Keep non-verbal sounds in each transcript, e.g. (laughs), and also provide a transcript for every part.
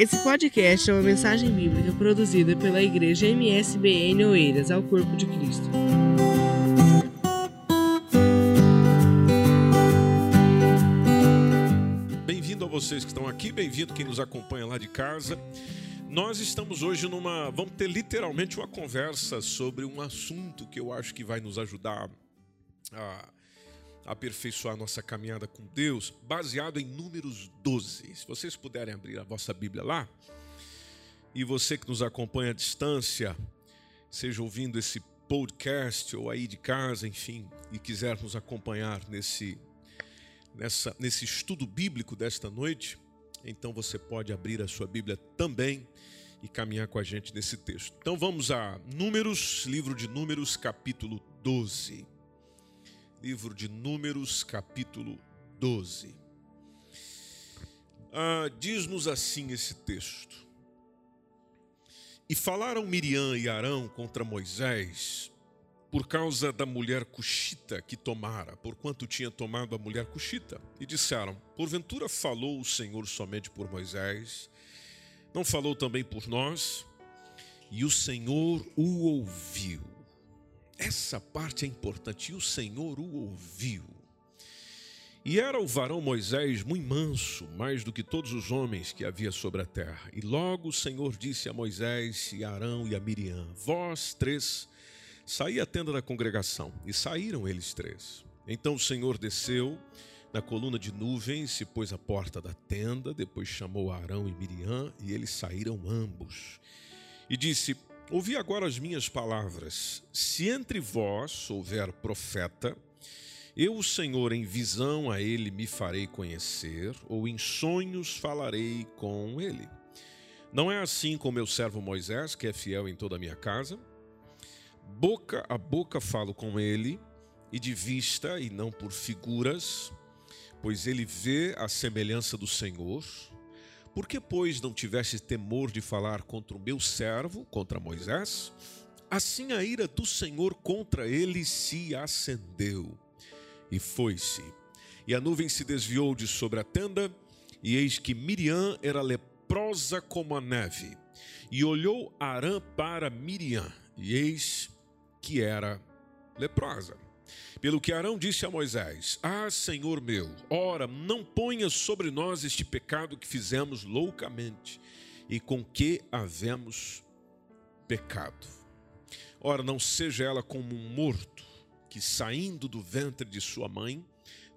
Esse podcast é uma mensagem bíblica produzida pela igreja MSBN Oeiras ao Corpo de Cristo. Bem-vindo a vocês que estão aqui, bem-vindo quem nos acompanha lá de casa. Nós estamos hoje numa. Vamos ter literalmente uma conversa sobre um assunto que eu acho que vai nos ajudar a aperfeiçoar nossa caminhada com Deus, baseado em Números 12. Se vocês puderem abrir a vossa Bíblia lá, e você que nos acompanha à distância, seja ouvindo esse podcast ou aí de casa, enfim, e quiser nos acompanhar nesse, nessa, nesse estudo bíblico desta noite, então você pode abrir a sua Bíblia também e caminhar com a gente nesse texto. Então vamos a Números, livro de Números, capítulo 12 livro de Números, capítulo 12. Ah, Diz-nos assim esse texto: E falaram Miriam e Arão contra Moisés por causa da mulher cuxita que tomara, porquanto tinha tomado a mulher cuxita. E disseram: Porventura falou o Senhor somente por Moisés, não falou também por nós? E o Senhor o ouviu. Essa parte é importante. E o Senhor o ouviu. E era o varão Moisés muito manso, mais do que todos os homens que havia sobre a terra. E logo o Senhor disse a Moisés, e a Arão e a Miriam: Vós três, saí à tenda da congregação. E saíram eles três. Então o Senhor desceu na coluna de nuvens, se pôs à porta da tenda, depois chamou Arão e Miriam, e eles saíram ambos. E disse: Ouvi agora as minhas palavras. Se entre vós houver profeta, eu, o Senhor, em visão a ele me farei conhecer, ou em sonhos falarei com ele. Não é assim com meu servo Moisés, que é fiel em toda a minha casa? Boca a boca falo com ele, e de vista, e não por figuras, pois ele vê a semelhança do Senhor por que, pois, não tiveste temor de falar contra o meu servo, contra Moisés? Assim a ira do Senhor contra ele se acendeu e foi-se. E a nuvem se desviou de sobre a tenda, e eis que Miriam era leprosa como a neve. E olhou Arã para Miriam, e eis que era leprosa. Pelo que Arão disse a Moisés: Ah, Senhor meu, ora, não ponha sobre nós este pecado que fizemos loucamente e com que havemos pecado. Ora, não seja ela como um morto que, saindo do ventre de sua mãe,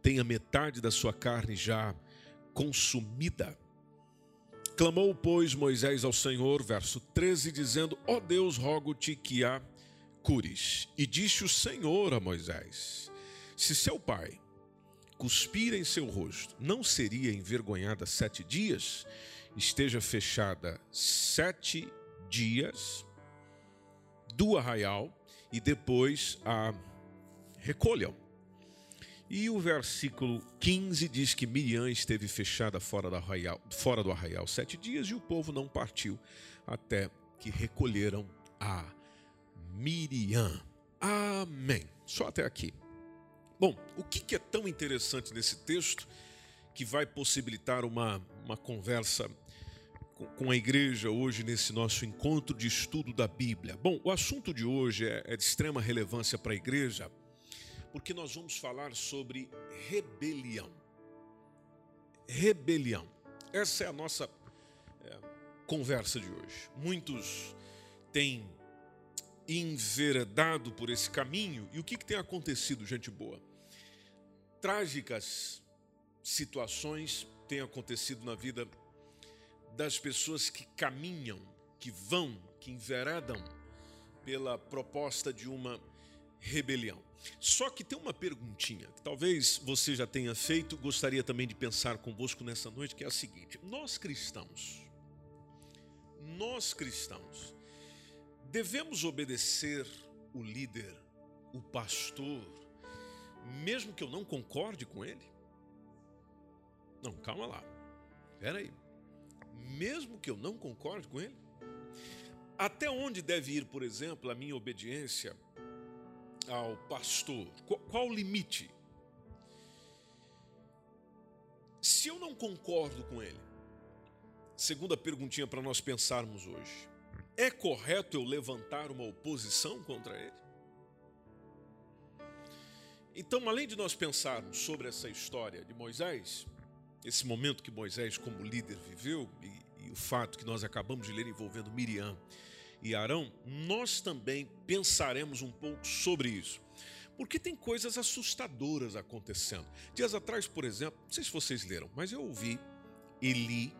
tenha metade da sua carne já consumida. Clamou, pois, Moisés ao Senhor, verso 13, dizendo: Ó oh Deus, rogo-te que a cures. E disse o Senhor a Moisés: Se seu pai cuspir em seu rosto, não seria envergonhada sete dias? Esteja fechada sete dias do arraial e depois a recolham. E o versículo 15 diz que Miriam esteve fechada fora do arraial, fora do arraial sete dias e o povo não partiu até que recolheram a Miriam. Amém. Só até aqui. Bom, o que é tão interessante nesse texto que vai possibilitar uma, uma conversa com a igreja hoje nesse nosso encontro de estudo da Bíblia? Bom, o assunto de hoje é, é de extrema relevância para a igreja, porque nós vamos falar sobre rebelião. Rebelião. Essa é a nossa é, conversa de hoje. Muitos têm enveredado por esse caminho. E o que, que tem acontecido, gente boa? Trágicas situações têm acontecido na vida das pessoas que caminham, que vão, que enveredam pela proposta de uma rebelião. Só que tem uma perguntinha que talvez você já tenha feito, gostaria também de pensar convosco nessa noite, que é a seguinte: nós cristãos, nós cristãos, Devemos obedecer o líder, o pastor, mesmo que eu não concorde com ele? Não, calma lá. Espera aí. Mesmo que eu não concorde com ele? Até onde deve ir, por exemplo, a minha obediência ao pastor? Qual, qual o limite? Se eu não concordo com ele, segunda perguntinha para nós pensarmos hoje. É correto eu levantar uma oposição contra ele? Então, além de nós pensarmos sobre essa história de Moisés, esse momento que Moisés, como líder, viveu, e, e, o fato que nós acabamos de ler envolvendo Miriam e Arão, nós também pensaremos um pouco sobre isso. Porque tem coisas assustadoras acontecendo. Dias atrás, por exemplo, não sei se vocês leram, mas eu ouvi e li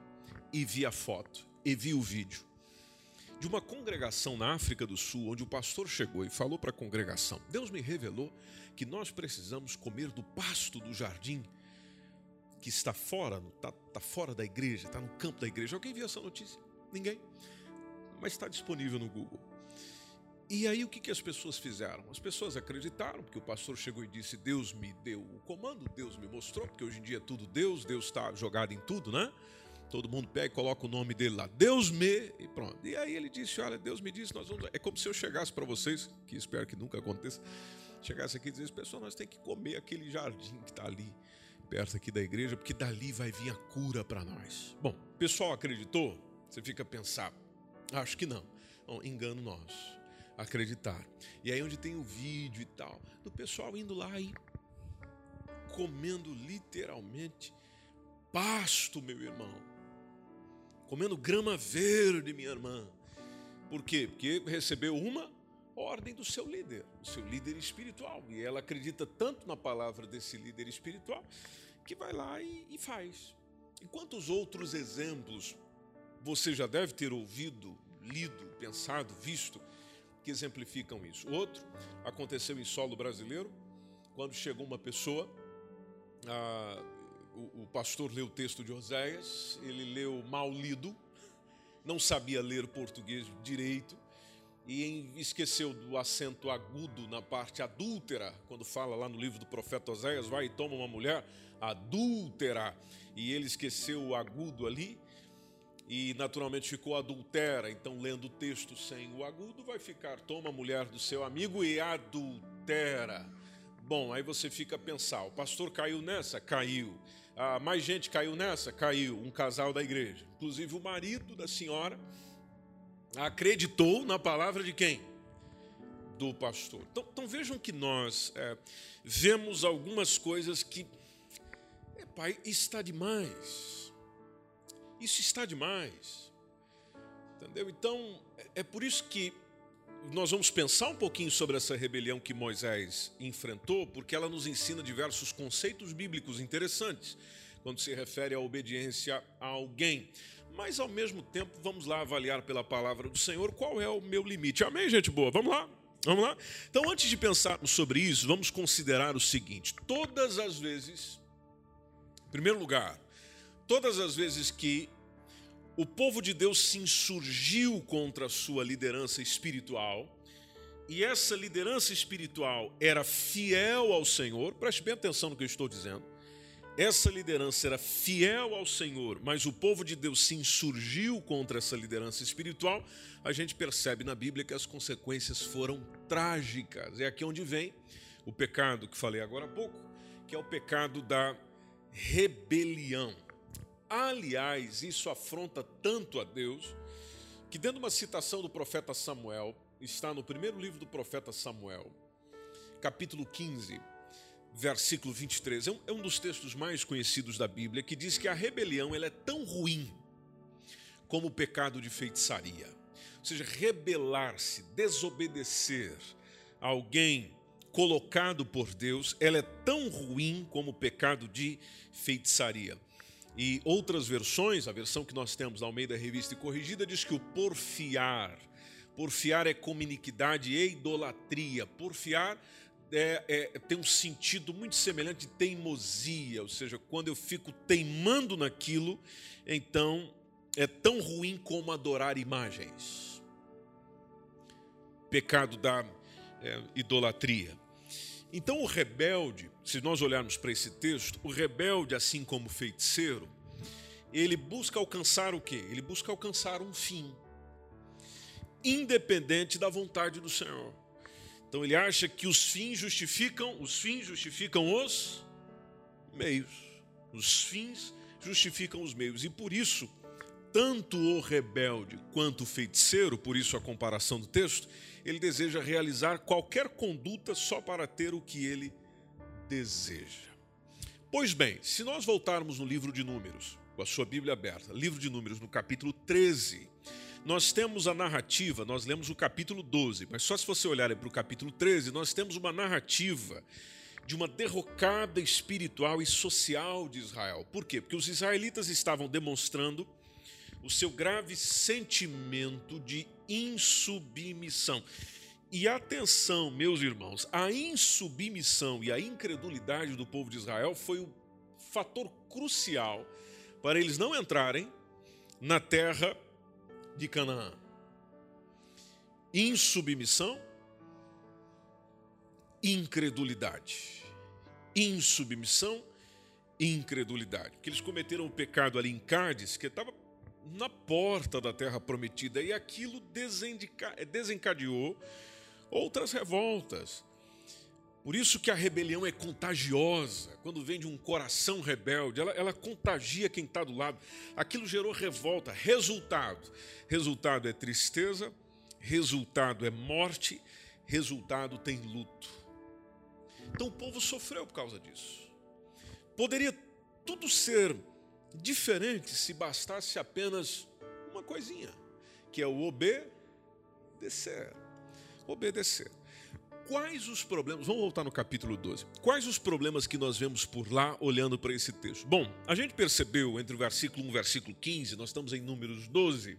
e vi a foto e vi o vídeo de uma congregação na África do Sul, onde o pastor chegou e falou para a congregação: Deus me revelou que nós precisamos comer do pasto do jardim que está fora, está tá fora da igreja, está no campo da igreja. Alguém viu essa notícia? Ninguém. Mas está disponível no Google. E aí o que, que as pessoas fizeram? As pessoas acreditaram, porque o pastor chegou e disse: Deus me deu o comando, Deus me mostrou, porque hoje em dia é tudo Deus, Deus está jogado em tudo, né? Todo mundo pega e coloca o nome dele lá, Deus me, e pronto. E aí ele disse: Olha, Deus me disse, nós vamos. É como se eu chegasse para vocês, que espero que nunca aconteça, chegasse aqui e dissesse: Pessoal, nós temos que comer aquele jardim que está ali, perto aqui da igreja, porque dali vai vir a cura para nós. Bom, pessoal acreditou? Você fica a pensar: Acho que não. Bom, engano nós. Acreditar. E aí, onde tem o vídeo e tal, do pessoal indo lá e comendo literalmente pasto, meu irmão comendo grama verde, minha irmã. Por quê? Porque recebeu uma ordem do seu líder, do seu líder espiritual. E ela acredita tanto na palavra desse líder espiritual que vai lá e, e faz. E quantos outros exemplos você já deve ter ouvido, lido, pensado, visto que exemplificam isso? Outro aconteceu em solo brasileiro, quando chegou uma pessoa. Ah, o, o pastor leu o texto de Oséias, ele leu mal lido, não sabia ler português direito e esqueceu do acento agudo na parte adúltera, quando fala lá no livro do profeta Oséias, vai e toma uma mulher adúltera, e ele esqueceu o agudo ali, e naturalmente ficou adultera, então lendo o texto sem o agudo, vai ficar toma a mulher do seu amigo e adultera. Bom, aí você fica a pensar, o pastor caiu nessa? Caiu. Ah, mais gente caiu nessa? Caiu. Um casal da igreja. Inclusive o marido da senhora acreditou na palavra de quem? Do pastor. Então, então vejam que nós é, vemos algumas coisas que, é, pai, está demais. Isso está demais. Entendeu? Então, é, é por isso que nós vamos pensar um pouquinho sobre essa rebelião que Moisés enfrentou, porque ela nos ensina diversos conceitos bíblicos interessantes quando se refere à obediência a alguém. Mas ao mesmo tempo, vamos lá avaliar pela palavra do Senhor qual é o meu limite. Amém, gente boa? Vamos lá? Vamos lá? Então, antes de pensarmos sobre isso, vamos considerar o seguinte: todas as vezes, em primeiro lugar, todas as vezes que o povo de Deus se insurgiu contra a sua liderança espiritual, e essa liderança espiritual era fiel ao Senhor, preste bem atenção no que eu estou dizendo. Essa liderança era fiel ao Senhor, mas o povo de Deus se insurgiu contra essa liderança espiritual. A gente percebe na Bíblia que as consequências foram trágicas. É aqui onde vem o pecado que falei agora há pouco, que é o pecado da rebelião. Aliás, isso afronta tanto a Deus que, dentro de uma citação do profeta Samuel, está no primeiro livro do profeta Samuel, capítulo 15, versículo 23. É um, é um dos textos mais conhecidos da Bíblia que diz que a rebelião ela é tão ruim como o pecado de feitiçaria. Ou seja, rebelar-se, desobedecer a alguém colocado por Deus, ela é tão ruim como o pecado de feitiçaria. E outras versões, a versão que nós temos na Almeida Revista e Corrigida, diz que o porfiar, porfiar é como iniquidade e idolatria. Porfiar é, é, tem um sentido muito semelhante de teimosia, ou seja, quando eu fico teimando naquilo, então é tão ruim como adorar imagens. Pecado da é, idolatria. Então, o rebelde, se nós olharmos para esse texto, o rebelde, assim como o feiticeiro, ele busca alcançar o quê? Ele busca alcançar um fim, independente da vontade do Senhor. Então ele acha que os fins justificam, os fins justificam os meios. Os fins justificam os meios. E por isso, tanto o rebelde quanto o feiticeiro, por isso a comparação do texto, ele deseja realizar qualquer conduta só para ter o que ele deseja. Pois bem, se nós voltarmos no livro de Números, com a sua Bíblia aberta, livro de Números, no capítulo 13, nós temos a narrativa, nós lemos o capítulo 12, mas só se você olhar para o capítulo 13, nós temos uma narrativa de uma derrocada espiritual e social de Israel. Por quê? Porque os israelitas estavam demonstrando o seu grave sentimento de insubmissão. E atenção, meus irmãos, a insubmissão e a incredulidade do povo de Israel foi o fator crucial para eles não entrarem na terra de Canaã. Insubmissão, incredulidade. Insubmissão, incredulidade. Porque eles cometeram o um pecado ali em Cádiz, que estava na porta da terra prometida, e aquilo desencadeou outras revoltas. Por isso que a rebelião é contagiosa. Quando vem de um coração rebelde, ela, ela contagia quem está do lado. Aquilo gerou revolta. Resultado: resultado é tristeza, resultado é morte, resultado tem luto. Então o povo sofreu por causa disso. Poderia tudo ser diferente se bastasse apenas uma coisinha, que é o obedecer. Obedecer. Quais os problemas? Vamos voltar no capítulo 12. Quais os problemas que nós vemos por lá olhando para esse texto? Bom, a gente percebeu entre o versículo 1 e o versículo 15, nós estamos em Números 12,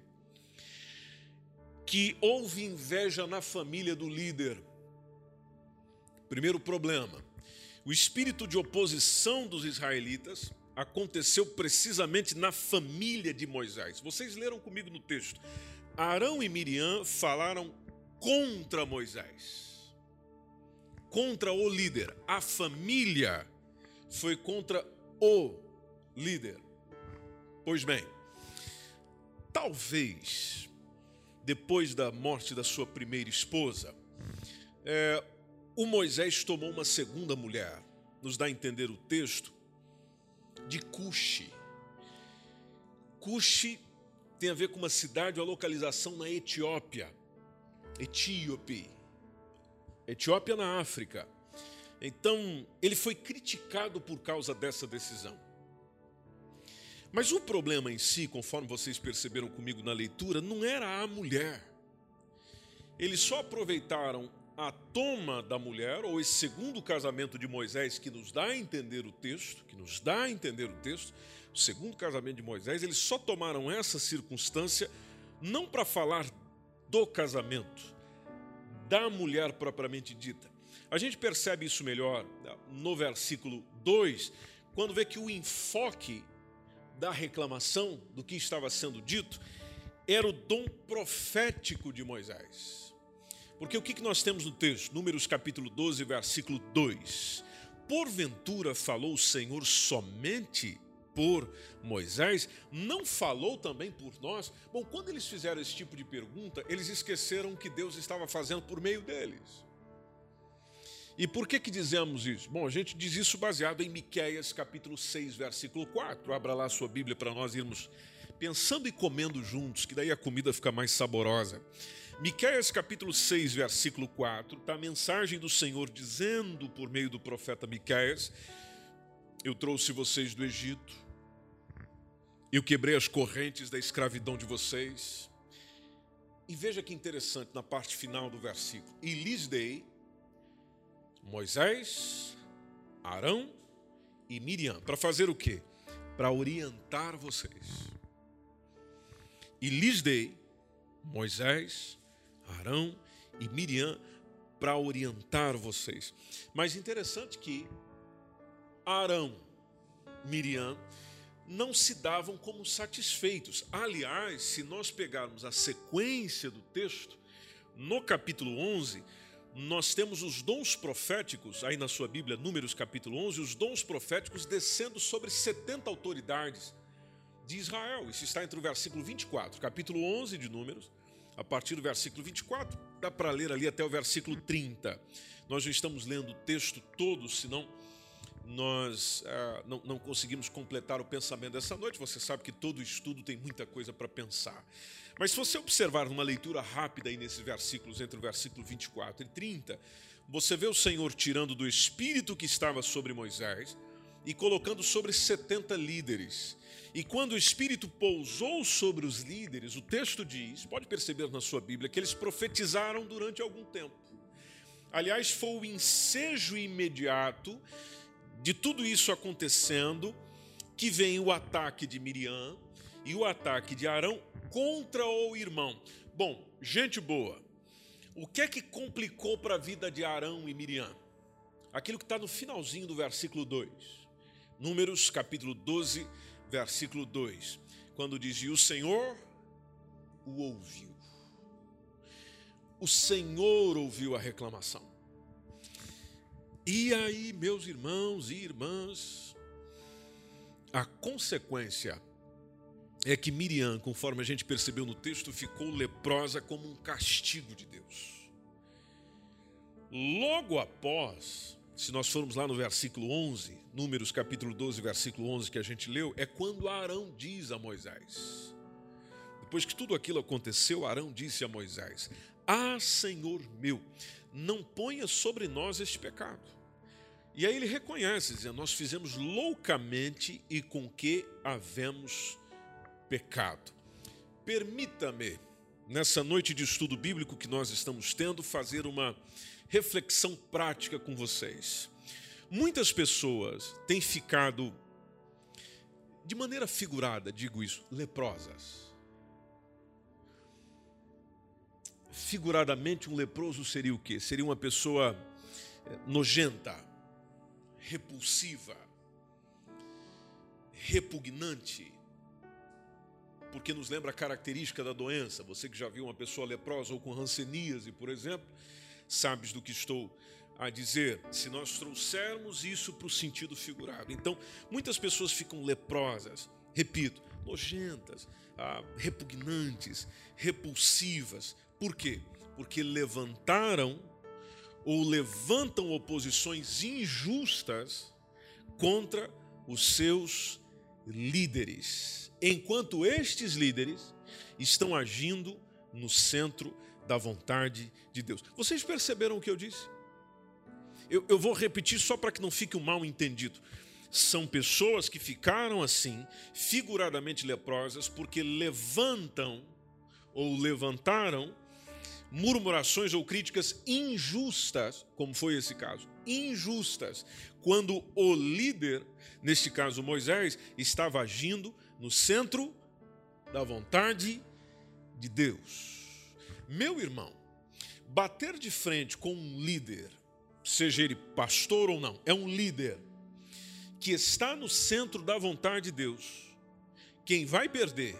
que houve inveja na família do líder. Primeiro problema: o espírito de oposição dos israelitas aconteceu precisamente na família de Moisés. Vocês leram comigo no texto. Arão e Miriam falaram contra Moisés, contra o líder. A família foi contra o líder. Pois bem, talvez depois da morte da sua primeira esposa, é, o Moisés tomou uma segunda mulher. Nos dá a entender o texto de Cuxi. Cuxi tem a ver com uma cidade, uma localização na Etiópia. Etíope. Etiópia na África. Então, ele foi criticado por causa dessa decisão. Mas o problema em si, conforme vocês perceberam comigo na leitura, não era a mulher. Eles só aproveitaram a toma da mulher, ou esse segundo casamento de Moisés, que nos dá a entender o texto, que nos dá a entender o texto, o segundo casamento de Moisés, eles só tomaram essa circunstância não para falar do casamento, da mulher propriamente dita. A gente percebe isso melhor no versículo 2, quando vê que o enfoque da reclamação, do que estava sendo dito, era o dom profético de Moisés. Porque o que nós temos no texto? Números capítulo 12, versículo 2. Porventura falou o Senhor somente por Moisés, não falou também por nós? Bom, quando eles fizeram esse tipo de pergunta, eles esqueceram que Deus estava fazendo por meio deles. E por que que dizemos isso? Bom, a gente diz isso baseado em Miqueias capítulo 6, versículo 4. Abra lá a sua Bíblia para nós irmos pensando e comendo juntos, que daí a comida fica mais saborosa. Miqueias capítulo 6, versículo 4, está a mensagem do Senhor dizendo por meio do profeta Miqueias: Eu trouxe vocês do Egito, eu quebrei as correntes da escravidão de vocês. E veja que interessante na parte final do versículo: E lhes dei Moisés, Arão e Miriam. Para fazer o quê? Para orientar vocês. E lhes dei Moisés, Arão e Miriam para orientar vocês. Mas interessante que Arão, Miriam não se davam como satisfeitos. Aliás, se nós pegarmos a sequência do texto, no capítulo 11, nós temos os dons proféticos, aí na sua Bíblia, Números capítulo 11, os dons proféticos descendo sobre 70 autoridades de Israel. Isso está entre o versículo 24, capítulo 11 de Números, a partir do versículo 24, dá para ler ali até o versículo 30. Nós não estamos lendo o texto todo, senão nós ah, não, não conseguimos completar o pensamento dessa noite. Você sabe que todo estudo tem muita coisa para pensar. Mas se você observar numa leitura rápida aí nesses versículos, entre o versículo 24 e 30, você vê o Senhor tirando do espírito que estava sobre Moisés e colocando sobre 70 líderes. E quando o Espírito pousou sobre os líderes, o texto diz, pode perceber na sua Bíblia, que eles profetizaram durante algum tempo. Aliás, foi o ensejo imediato de tudo isso acontecendo que vem o ataque de Miriam e o ataque de Arão contra o irmão. Bom, gente boa, o que é que complicou para a vida de Arão e Miriam? Aquilo que está no finalzinho do versículo 2. Números capítulo 12, versículo 2. Quando diz: E o Senhor o ouviu o Senhor ouviu a reclamação. E aí, meus irmãos e irmãs, a consequência é que Miriam, conforme a gente percebeu no texto, ficou leprosa como um castigo de Deus. Logo após, se nós formos lá no versículo 11, Números capítulo 12, versículo 11 que a gente leu, é quando Arão diz a Moisés. Depois que tudo aquilo aconteceu, Arão disse a Moisés: ah, Senhor meu, não ponha sobre nós este pecado. E aí ele reconhece, dizendo: Nós fizemos loucamente e com que havemos pecado. Permita-me, nessa noite de estudo bíblico que nós estamos tendo, fazer uma reflexão prática com vocês. Muitas pessoas têm ficado, de maneira figurada, digo isso, leprosas figuradamente, um leproso seria o quê? Seria uma pessoa eh, nojenta, repulsiva, repugnante, porque nos lembra a característica da doença. Você que já viu uma pessoa leprosa ou com ranceníase, por exemplo, sabes do que estou a dizer, se nós trouxermos isso para o sentido figurado. Então, muitas pessoas ficam leprosas, repito, nojentas, ah, repugnantes, repulsivas, por quê? Porque levantaram ou levantam oposições injustas contra os seus líderes, enquanto estes líderes estão agindo no centro da vontade de Deus. Vocês perceberam o que eu disse? Eu, eu vou repetir só para que não fique um mal entendido. São pessoas que ficaram assim, figuradamente leprosas, porque levantam ou levantaram murmurações ou críticas injustas, como foi esse caso, injustas, quando o líder, neste caso Moisés, estava agindo no centro da vontade de Deus. Meu irmão, bater de frente com um líder, seja ele pastor ou não, é um líder que está no centro da vontade de Deus. Quem vai perder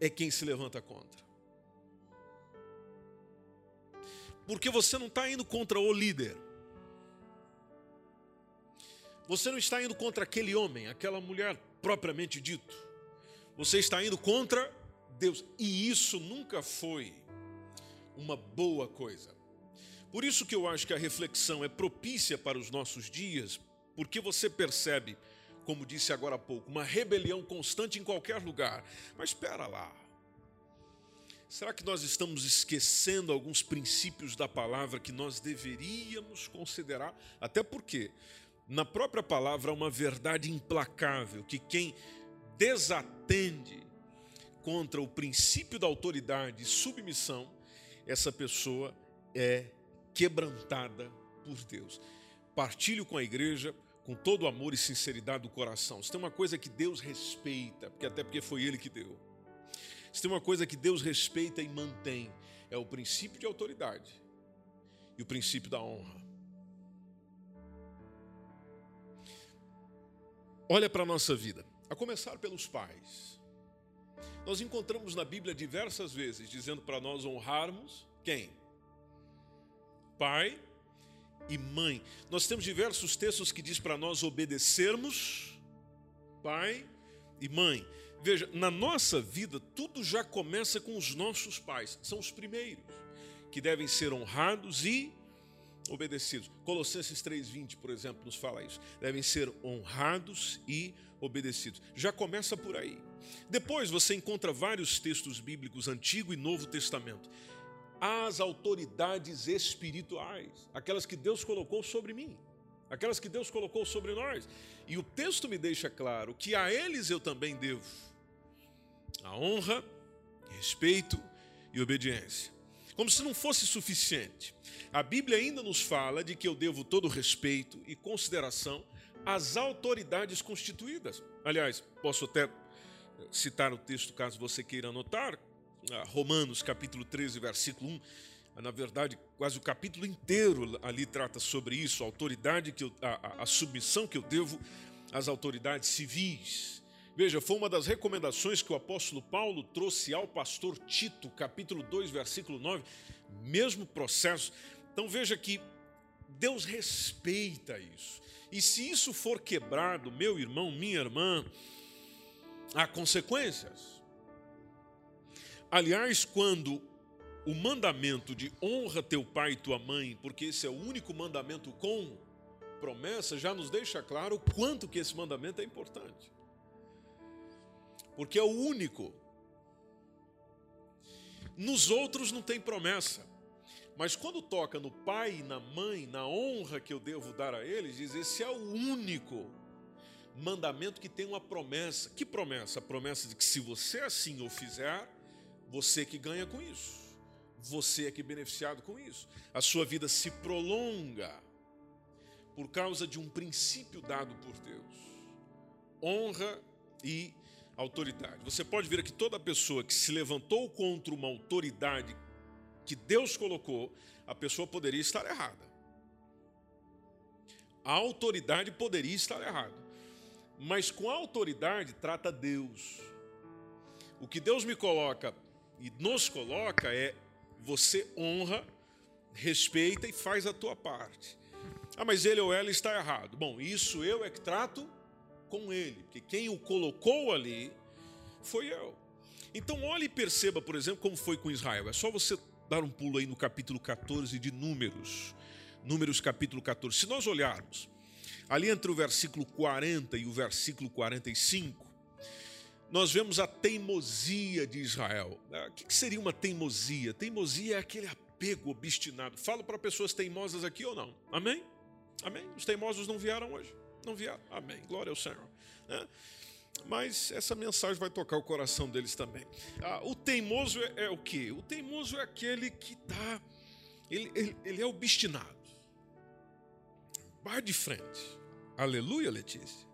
é quem se levanta contra. Porque você não está indo contra o líder. Você não está indo contra aquele homem, aquela mulher propriamente dito. Você está indo contra Deus. E isso nunca foi uma boa coisa. Por isso que eu acho que a reflexão é propícia para os nossos dias, porque você percebe, como disse agora há pouco, uma rebelião constante em qualquer lugar. Mas espera lá. Será que nós estamos esquecendo alguns princípios da palavra que nós deveríamos considerar? Até porque na própria palavra há uma verdade implacável que quem desatende contra o princípio da autoridade e submissão, essa pessoa é quebrantada por Deus. Partilho com a igreja com todo o amor e sinceridade do coração. Se tem uma coisa que Deus respeita, porque até porque foi ele que deu se tem uma coisa que Deus respeita e mantém, é o princípio de autoridade e o princípio da honra. Olha para a nossa vida, a começar pelos pais. Nós encontramos na Bíblia diversas vezes dizendo para nós honrarmos quem? Pai e mãe. Nós temos diversos textos que diz para nós obedecermos pai e mãe. Veja, na nossa vida, tudo já começa com os nossos pais, são os primeiros, que devem ser honrados e obedecidos. Colossenses 3:20, por exemplo, nos fala isso. Devem ser honrados e obedecidos. Já começa por aí. Depois você encontra vários textos bíblicos Antigo e Novo Testamento. As autoridades espirituais, aquelas que Deus colocou sobre mim, aquelas que Deus colocou sobre nós. E o texto me deixa claro que a eles eu também devo a honra, respeito e obediência. Como se não fosse suficiente. A Bíblia ainda nos fala de que eu devo todo respeito e consideração às autoridades constituídas. Aliás, posso até citar o texto caso você queira anotar, ah, Romanos capítulo 13, versículo 1. Na verdade, quase o capítulo inteiro ali trata sobre isso, a autoridade que eu, a, a submissão que eu devo às autoridades civis. Veja, foi uma das recomendações que o apóstolo Paulo trouxe ao pastor Tito, capítulo 2, versículo 9, mesmo processo. Então veja que Deus respeita isso. E se isso for quebrado, meu irmão, minha irmã, há consequências. Aliás, quando o mandamento de honra teu pai e tua mãe, porque esse é o único mandamento com promessa, já nos deixa claro o quanto que esse mandamento é importante porque é o único. Nos outros não tem promessa. Mas quando toca no pai e na mãe, na honra que eu devo dar a eles, diz: esse é o único mandamento que tem uma promessa. Que promessa? A promessa de que se você assim o fizer, você que ganha com isso. Você é que é beneficiado com isso. A sua vida se prolonga por causa de um princípio dado por Deus. Honra e autoridade. Você pode ver que toda pessoa que se levantou contra uma autoridade que Deus colocou, a pessoa poderia estar errada. A autoridade poderia estar errada. Mas com autoridade trata Deus. O que Deus me coloca e nos coloca é você honra, respeita e faz a tua parte. Ah, mas ele ou ela está errado. Bom, isso eu é que trato com ele, porque quem o colocou ali foi eu. Então, olhe e perceba, por exemplo, como foi com Israel. É só você dar um pulo aí no capítulo 14 de Números. Números capítulo 14. Se nós olharmos ali entre o versículo 40 e o versículo 45, nós vemos a teimosia de Israel. Ah, o que seria uma teimosia? Teimosia é aquele apego obstinado. Falo para pessoas teimosas aqui ou não? Amém? Amém? Os teimosos não vieram hoje. Não vieram. Amém. Glória ao Senhor. Né? Mas essa mensagem vai tocar o coração deles também. Ah, o teimoso é, é, o quê? O teimoso é aquele que está. Ele, ele, ele, é obstinado. Vai de frente. Aleluia, Letícia.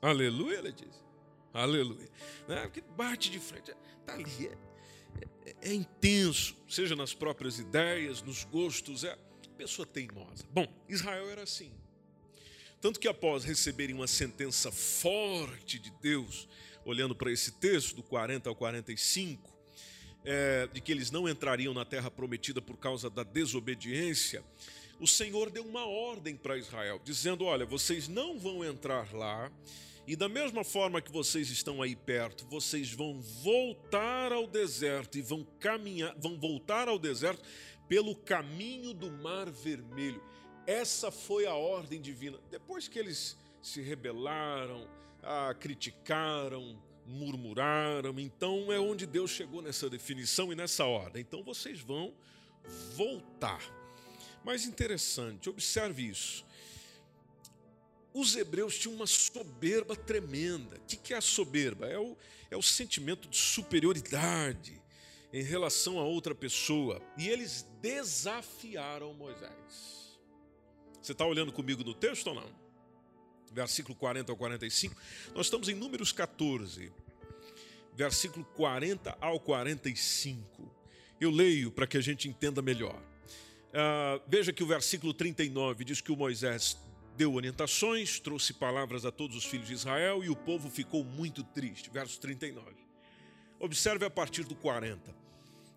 Aleluia, Letícia. Aleluia. Né? Porque bate de frente. Está ali. É, é, é, intenso, seja nas próprias ideias, nos gostos. É pessoa teimosa. Bom, Israel era assim. Tanto que após receberem uma sentença forte de Deus, olhando para esse texto, do 40 ao 45, é, de que eles não entrariam na terra prometida por causa da desobediência, o Senhor deu uma ordem para Israel, dizendo: Olha, vocês não vão entrar lá, e da mesma forma que vocês estão aí perto, vocês vão voltar ao deserto e vão caminhar, vão voltar ao deserto pelo caminho do Mar Vermelho. Essa foi a ordem divina. Depois que eles se rebelaram, ah, criticaram, murmuraram, então é onde Deus chegou nessa definição e nessa ordem. Então vocês vão voltar. Mas interessante, observe isso. Os hebreus tinham uma soberba tremenda. O que é a soberba? É o, é o sentimento de superioridade em relação a outra pessoa. E eles desafiaram Moisés. Você está olhando comigo no texto ou não? Versículo 40 ao 45. Nós estamos em Números 14, versículo 40 ao 45. Eu leio para que a gente entenda melhor. Uh, veja que o versículo 39 diz que o Moisés deu orientações, trouxe palavras a todos os filhos de Israel e o povo ficou muito triste. Verso 39. Observe a partir do 40.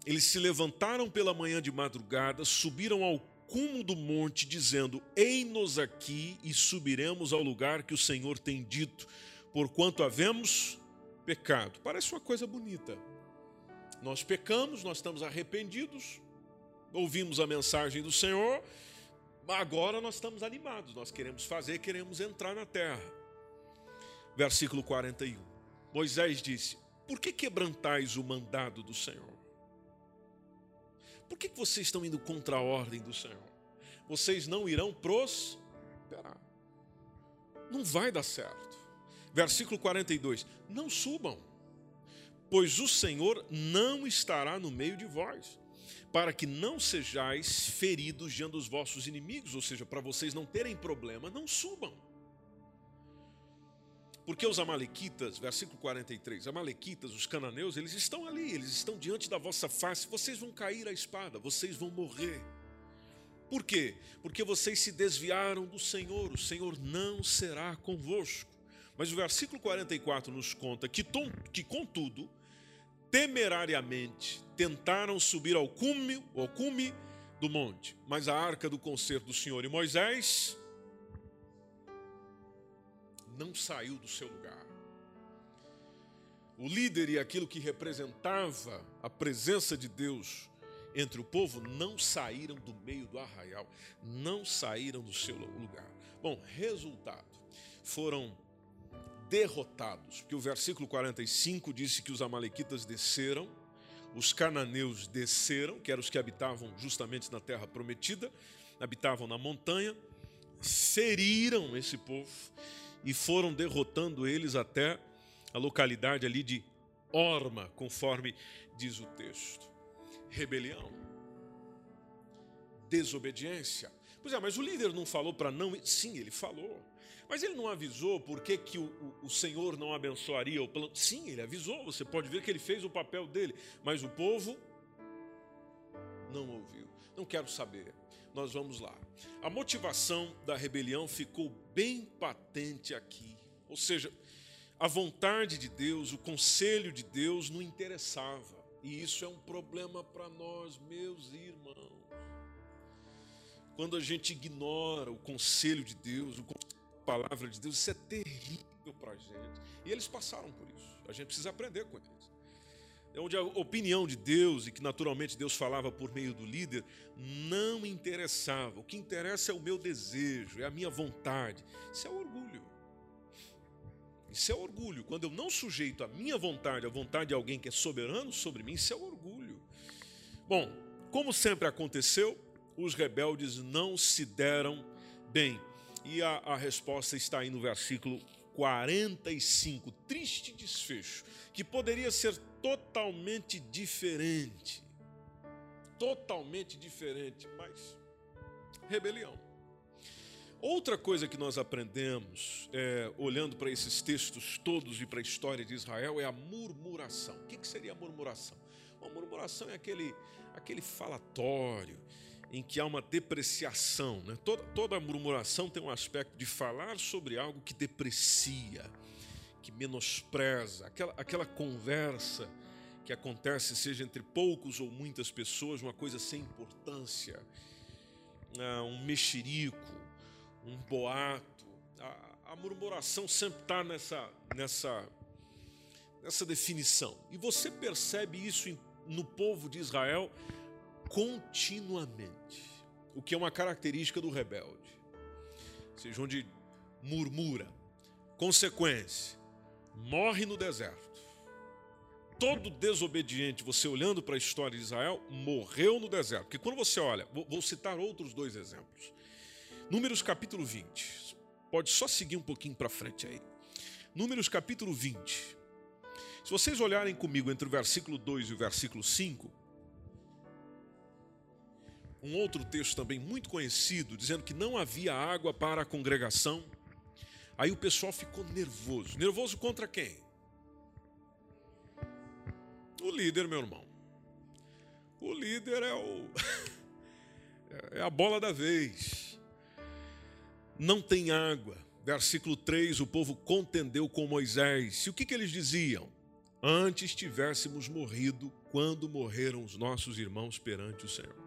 Eles se levantaram pela manhã de madrugada, subiram ao cume do monte, dizendo: Ei-nos aqui e subiremos ao lugar que o Senhor tem dito, porquanto havemos pecado. Parece uma coisa bonita. Nós pecamos, nós estamos arrependidos, ouvimos a mensagem do Senhor, agora nós estamos animados, nós queremos fazer, queremos entrar na terra. Versículo 41. Moisés disse: Por que quebrantais o mandado do Senhor? Por que vocês estão indo contra a ordem do Senhor? Vocês não irão prosperar. Não vai dar certo. Versículo 42. Não subam, pois o Senhor não estará no meio de vós, para que não sejais feridos diante dos vossos inimigos, ou seja, para vocês não terem problema, não subam. Porque os amalequitas, versículo 43, amalequitas, os cananeus, eles estão ali, eles estão diante da vossa face, vocês vão cair à espada, vocês vão morrer. Por quê? Porque vocês se desviaram do Senhor, o Senhor não será convosco. Mas o versículo 44 nos conta que, que contudo, temerariamente tentaram subir ao cume, ao cume do monte, mas a arca do concerto do Senhor e Moisés não saiu do seu lugar. O líder e aquilo que representava a presença de Deus entre o povo não saíram do meio do arraial, não saíram do seu lugar. Bom, resultado: foram derrotados, porque o versículo 45 disse que os amalequitas desceram, os cananeus desceram, que eram os que habitavam justamente na terra prometida, habitavam na montanha, feriram esse povo e foram derrotando eles até a localidade ali de Orma, conforme diz o texto. Rebelião, desobediência. Pois é, mas o líder não falou para não. Sim, ele falou. Mas ele não avisou por que, que o, o, o, Senhor não abençoaria o plano. Sim, ele avisou. Você pode ver que ele fez o papel dele. Mas o povo não ouviu. Não quero saber nós vamos lá. A motivação da rebelião ficou bem patente aqui. Ou seja, a vontade de Deus, o conselho de Deus não interessava. E isso é um problema para nós, meus irmãos. Quando a gente ignora o conselho de Deus, a palavra de Deus, isso é terrível para a gente. E eles passaram por isso. A gente precisa aprender com eles. É onde a opinião de Deus, e que naturalmente Deus falava por meio do líder, não interessava. O que interessa é o meu desejo, é a minha vontade. Isso é orgulho. Isso é orgulho. Quando eu não sujeito a minha vontade, a vontade de alguém que é soberano sobre mim, isso é orgulho. Bom, como sempre aconteceu, os rebeldes não se deram bem. E a, a resposta está aí no versículo 45. Triste desfecho, que poderia ser totalmente diferente. Totalmente diferente, mas rebelião. Outra coisa que nós aprendemos, é, olhando para esses textos todos e para a história de Israel, é a murmuração. O que, que seria a murmuração? A murmuração é aquele, aquele falatório em que há uma depreciação. Né? Toda, toda murmuração tem um aspecto de falar sobre algo que deprecia, que menospreza, aquela, aquela conversa que acontece, seja entre poucos ou muitas pessoas, uma coisa sem importância, ah, um mexerico, um boato. A, a murmuração sempre está nessa, nessa, nessa definição. E você percebe isso no povo de Israel continuamente, o que é uma característica do rebelde. Seja onde murmura, consequência, morre no deserto. Todo desobediente, você olhando para a história de Israel, morreu no deserto. Porque quando você olha, vou citar outros dois exemplos. Números capítulo 20. Pode só seguir um pouquinho para frente aí. Números capítulo 20. Se vocês olharem comigo entre o versículo 2 e o versículo 5, um outro texto também muito conhecido, dizendo que não havia água para a congregação Aí o pessoal ficou nervoso. Nervoso contra quem? O líder, meu irmão. O líder é o (laughs) é a bola da vez. Não tem água. Versículo 3, o povo contendeu com Moisés. E o que, que eles diziam? Antes tivéssemos morrido quando morreram os nossos irmãos perante o Senhor.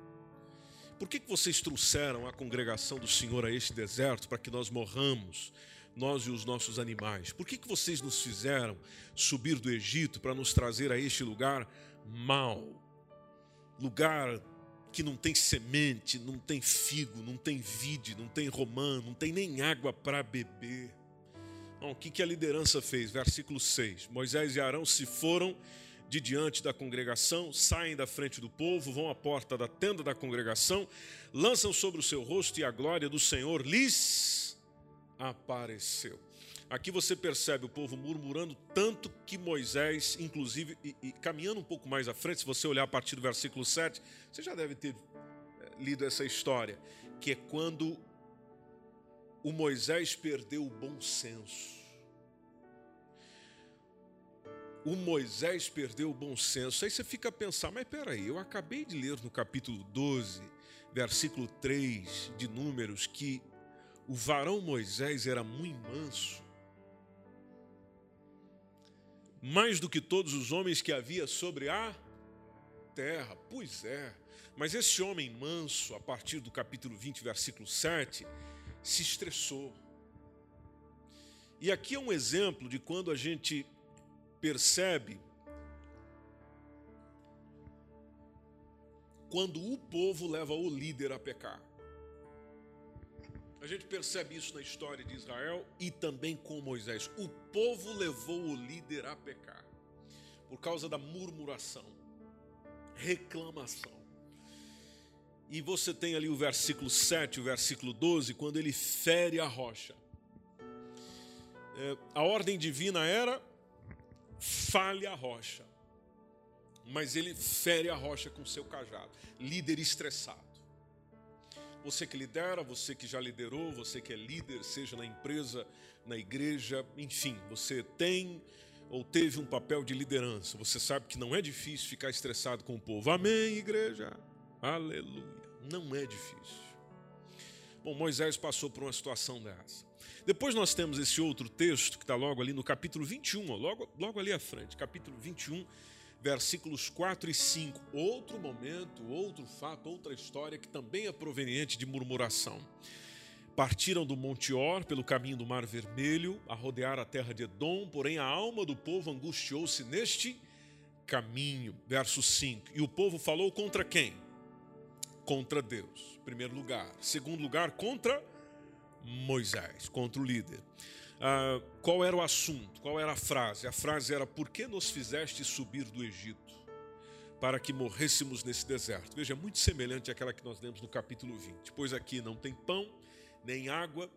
Por que, que vocês trouxeram a congregação do Senhor a este deserto para que nós morramos? nós e os nossos animais? Por que, que vocês nos fizeram subir do Egito para nos trazer a este lugar mau? Lugar que não tem semente, não tem figo, não tem vide, não tem romã, não tem nem água para beber. Bom, o que, que a liderança fez? Versículo 6: Moisés e Arão se foram de diante da congregação, saem da frente do povo, vão à porta da tenda da congregação, lançam sobre o seu rosto e a glória do Senhor lhes apareceu. Aqui você percebe o povo murmurando tanto que Moisés, inclusive, e, e, caminhando um pouco mais à frente, se você olhar a partir do versículo 7, você já deve ter eh, lido essa história, que é quando o Moisés perdeu o bom senso o Moisés perdeu o bom senso. Aí você fica a pensar, mas peraí, eu acabei de ler no capítulo 12, versículo 3 de Números, que o varão Moisés era muito manso, mais do que todos os homens que havia sobre a terra. Pois é, mas esse homem manso, a partir do capítulo 20, versículo 7, se estressou. E aqui é um exemplo de quando a gente percebe quando o povo leva o líder a pecar. A gente percebe isso na história de Israel e também com Moisés. O povo levou o líder a pecar por causa da murmuração, reclamação. E você tem ali o versículo 7, o versículo 12, quando ele fere a rocha. É, a ordem divina era fale a rocha. Mas ele fere a rocha com seu cajado. Líder estressado. Você que lidera, você que já liderou, você que é líder, seja na empresa, na igreja, enfim, você tem ou teve um papel de liderança. Você sabe que não é difícil ficar estressado com o povo. Amém, igreja. Aleluia. Não é difícil. Bom, Moisés passou por uma situação dessa. Depois nós temos esse outro texto que está logo ali no capítulo 21, ó, logo, logo ali à frente, capítulo 21, versículos 4 e 5. Outro momento, outro fato, outra história que também é proveniente de murmuração. Partiram do Monte Or pelo caminho do Mar Vermelho, a rodear a terra de Edom, porém a alma do povo angustiou-se neste caminho. Verso 5. E o povo falou contra quem? Contra Deus, primeiro lugar. Segundo lugar, contra Moisés, contra o líder. Ah, qual era o assunto? Qual era a frase? A frase era: Por que nos fizeste subir do Egito? Para que morrêssemos nesse deserto. Veja, muito semelhante àquela que nós lemos no capítulo 20. Pois aqui não tem pão, nem água,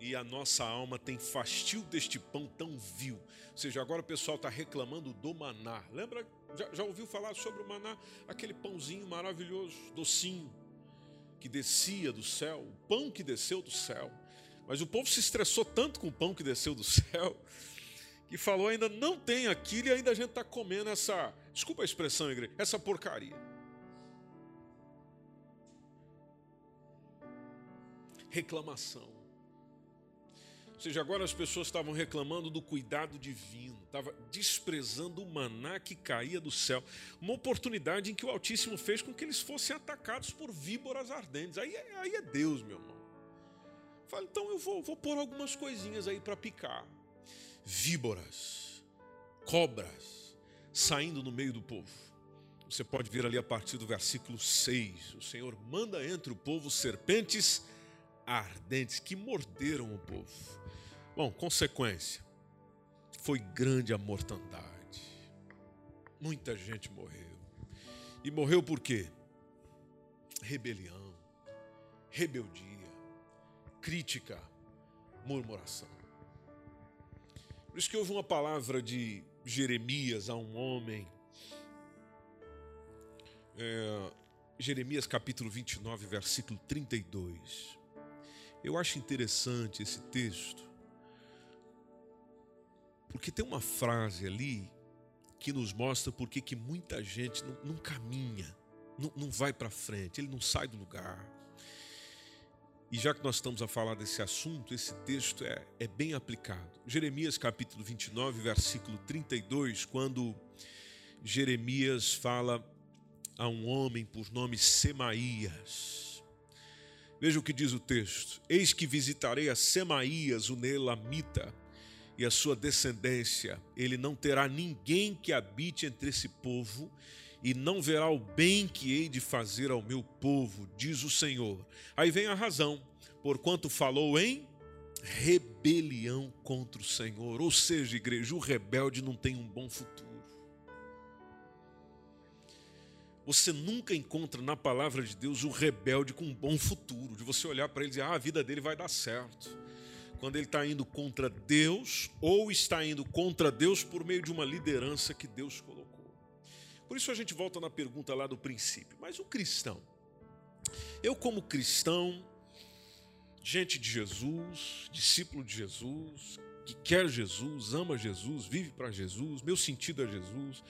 e a nossa alma tem fastio deste pão tão vil. Ou seja, agora o pessoal está reclamando do maná. Lembra? Já, já ouviu falar sobre o maná? Aquele pãozinho maravilhoso, docinho que descia do céu, o pão que desceu do céu. Mas o povo se estressou tanto com o pão que desceu do (laughs) céu, que falou: ainda não tem aquilo e ainda a gente está comendo essa, desculpa a expressão, igreja, essa porcaria. Reclamação seja, agora as pessoas estavam reclamando do cuidado divino, estavam desprezando o maná que caía do céu. Uma oportunidade em que o Altíssimo fez com que eles fossem atacados por víboras ardentes. Aí, é, aí é Deus, meu irmão. Fala, então eu vou, vou pôr algumas coisinhas aí para picar. Víboras, cobras, saindo no meio do povo. Você pode ver ali a partir do versículo 6. O Senhor manda entre o povo serpentes ardentes que morderam o povo. Bom, consequência, foi grande a mortandade. Muita gente morreu. E morreu por quê? Rebelião, rebeldia, crítica, murmuração. Por isso que houve uma palavra de Jeremias a um homem. É, Jeremias capítulo 29, versículo 32. Eu acho interessante esse texto, porque tem uma frase ali que nos mostra porque que muita gente não, não caminha, não, não vai para frente, ele não sai do lugar. E já que nós estamos a falar desse assunto, esse texto é, é bem aplicado. Jeremias capítulo 29, versículo 32, quando Jeremias fala a um homem por nome Semaías. Veja o que diz o texto: Eis que visitarei a Semaías, o Nelamita, e a sua descendência, ele não terá ninguém que habite entre esse povo, e não verá o bem que hei de fazer ao meu povo, diz o Senhor. Aí vem a razão, porquanto falou em rebelião contra o Senhor. Ou seja, igreja, o rebelde não tem um bom futuro. Você nunca encontra na palavra de Deus o rebelde com um bom futuro, de você olhar para ele e dizer, ah, a vida dele vai dar certo. Quando ele está indo contra Deus, ou está indo contra Deus por meio de uma liderança que Deus colocou. Por isso a gente volta na pergunta lá do princípio. Mas o cristão, eu como cristão, gente de Jesus, discípulo de Jesus, que quer Jesus, ama Jesus, vive para Jesus, meu sentido é Jesus.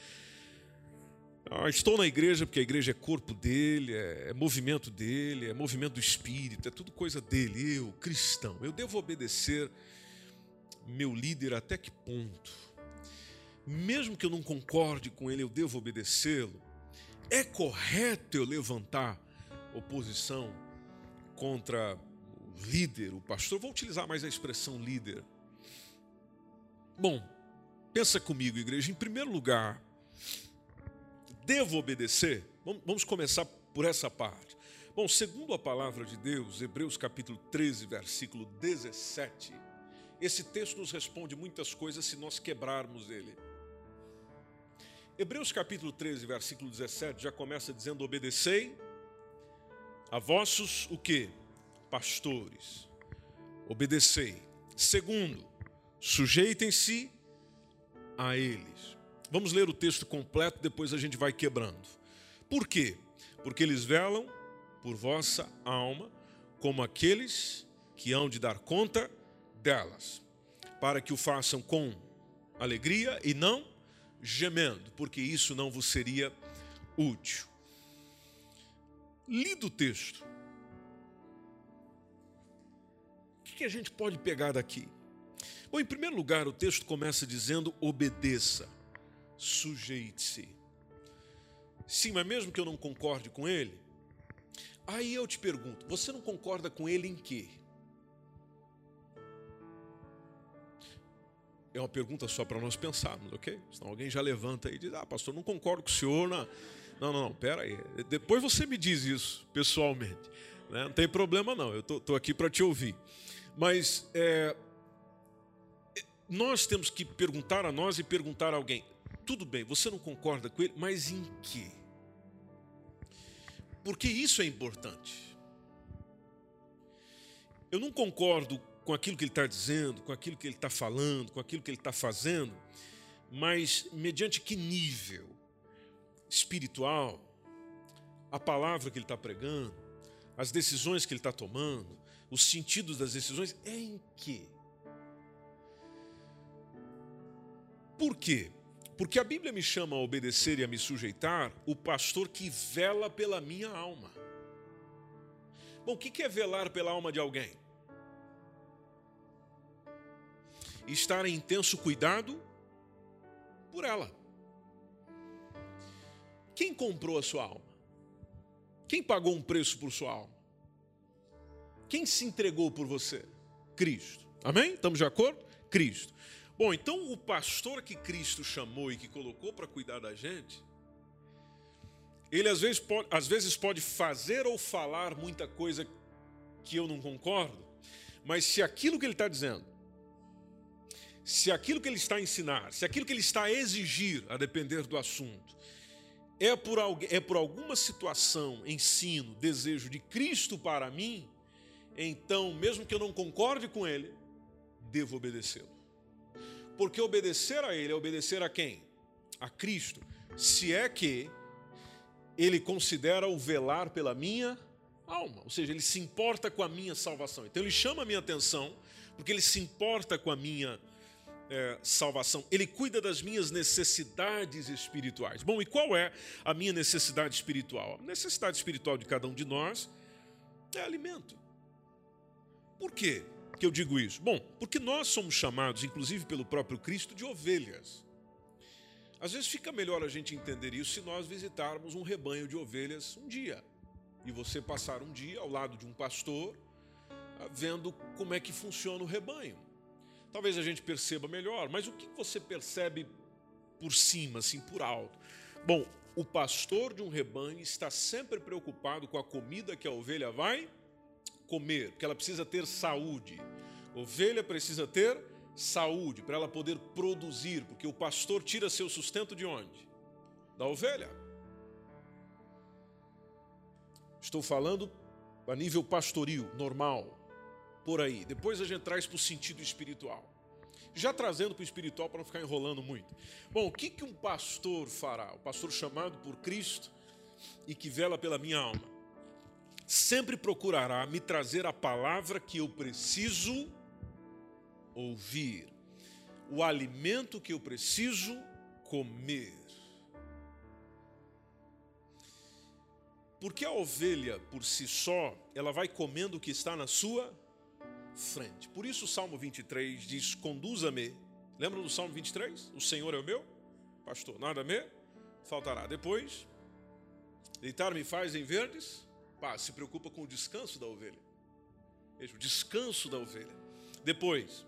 Ah, estou na igreja porque a igreja é corpo dele, é, é movimento dele, é movimento do espírito, é tudo coisa dele. Eu, cristão, eu devo obedecer meu líder até que ponto? Mesmo que eu não concorde com ele, eu devo obedecê-lo? É correto eu levantar oposição contra líder, o pastor, vou utilizar mais a expressão líder. Bom, pensa comigo, igreja, em primeiro lugar, devo obedecer? Vamos começar por essa parte. Bom, segundo a palavra de Deus, Hebreus capítulo 13, versículo 17, esse texto nos responde muitas coisas se nós quebrarmos ele. Hebreus capítulo 13, versículo 17 já começa dizendo: "Obedecei a vossos o que? pastores. Obedecei. Segundo, sujeitem-se a eles. Vamos ler o texto completo, depois a gente vai quebrando. Por quê? Porque eles velam por vossa alma, como aqueles que hão de dar conta delas, para que o façam com alegria e não gemendo, porque isso não vos seria útil. Lido o texto, que a gente pode pegar daqui? Bom, em primeiro lugar, o texto começa dizendo: obedeça, sujeite-se. Sim, mas mesmo que eu não concorde com ele, aí eu te pergunto: você não concorda com ele em quê? É uma pergunta só para nós pensarmos, ok? Senão alguém já levanta e diz: Ah, pastor, não concordo com o senhor. Não, não, não, pera aí. Depois você me diz isso pessoalmente. Né? Não tem problema, não. Eu estou aqui para te ouvir. Mas é, nós temos que perguntar a nós e perguntar a alguém: tudo bem, você não concorda com ele, mas em que? Porque isso é importante. Eu não concordo com aquilo que ele está dizendo, com aquilo que ele está falando, com aquilo que ele está fazendo, mas mediante que nível espiritual, a palavra que ele está pregando, as decisões que ele está tomando, os sentidos das decisões é em quê? Por quê? Porque a Bíblia me chama a obedecer e a me sujeitar o pastor que vela pela minha alma. Bom, o que é velar pela alma de alguém? Estar em intenso cuidado por ela. Quem comprou a sua alma? Quem pagou um preço por sua alma? Quem se entregou por você? Cristo. Amém? Estamos de acordo? Cristo. Bom, então o pastor que Cristo chamou e que colocou para cuidar da gente, ele às vezes, pode, às vezes pode fazer ou falar muita coisa que eu não concordo, mas se aquilo que ele está dizendo, se aquilo que ele está a ensinar, se aquilo que ele está a exigir, a depender do assunto, é por, é por alguma situação, ensino, desejo de Cristo para mim, então, mesmo que eu não concorde com ele, devo obedecê-lo. Porque obedecer a ele é obedecer a quem? A Cristo. Se é que ele considera o velar pela minha alma, ou seja, ele se importa com a minha salvação. Então, ele chama a minha atenção, porque ele se importa com a minha é, salvação. Ele cuida das minhas necessidades espirituais. Bom, e qual é a minha necessidade espiritual? A necessidade espiritual de cada um de nós é alimento. Por quê que eu digo isso? Bom, porque nós somos chamados, inclusive pelo próprio Cristo, de ovelhas. Às vezes fica melhor a gente entender isso se nós visitarmos um rebanho de ovelhas um dia. E você passar um dia ao lado de um pastor, ah, vendo como é que funciona o rebanho. Talvez a gente perceba melhor, mas o que você percebe por cima, assim, por alto? Bom, O pastor de um rebanho está sempre preocupado com a comida que a ovelha vai comer, porque ela precisa ter saúde. Ovelha precisa ter saúde para ela poder produzir, porque o pastor tira seu sustento de onde? Da ovelha. Estou falando a nível pastoril, normal, por aí. Depois a gente traz para o sentido espiritual. Já trazendo para o espiritual para não ficar enrolando muito. Bom, o que, que um pastor fará? O pastor chamado por Cristo e que vela pela minha alma. Sempre procurará me trazer a palavra que eu preciso ouvir, o alimento que eu preciso comer. Porque a ovelha, por si só, ela vai comendo o que está na sua frente. Por isso o Salmo 23 diz: Conduza-me. Lembra do Salmo 23? O Senhor é o meu pastor, nada me faltará. Depois, deitar-me faz em verdes. Pá, se preocupa com o descanso da ovelha. Veja, o descanso da ovelha. Depois,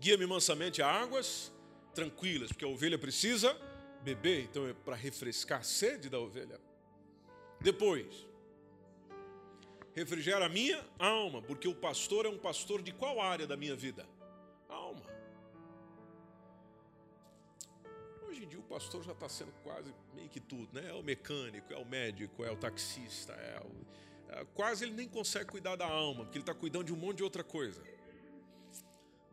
guia-me mansamente a águas tranquilas, porque a ovelha precisa beber, então é para refrescar a sede da ovelha. Depois, refrigera a minha alma, porque o pastor é um pastor de qual área da minha vida? Dia o pastor já está sendo quase meio que tudo, né? É o mecânico, é o médico, é o taxista, é o... é, quase ele nem consegue cuidar da alma, porque ele está cuidando de um monte de outra coisa.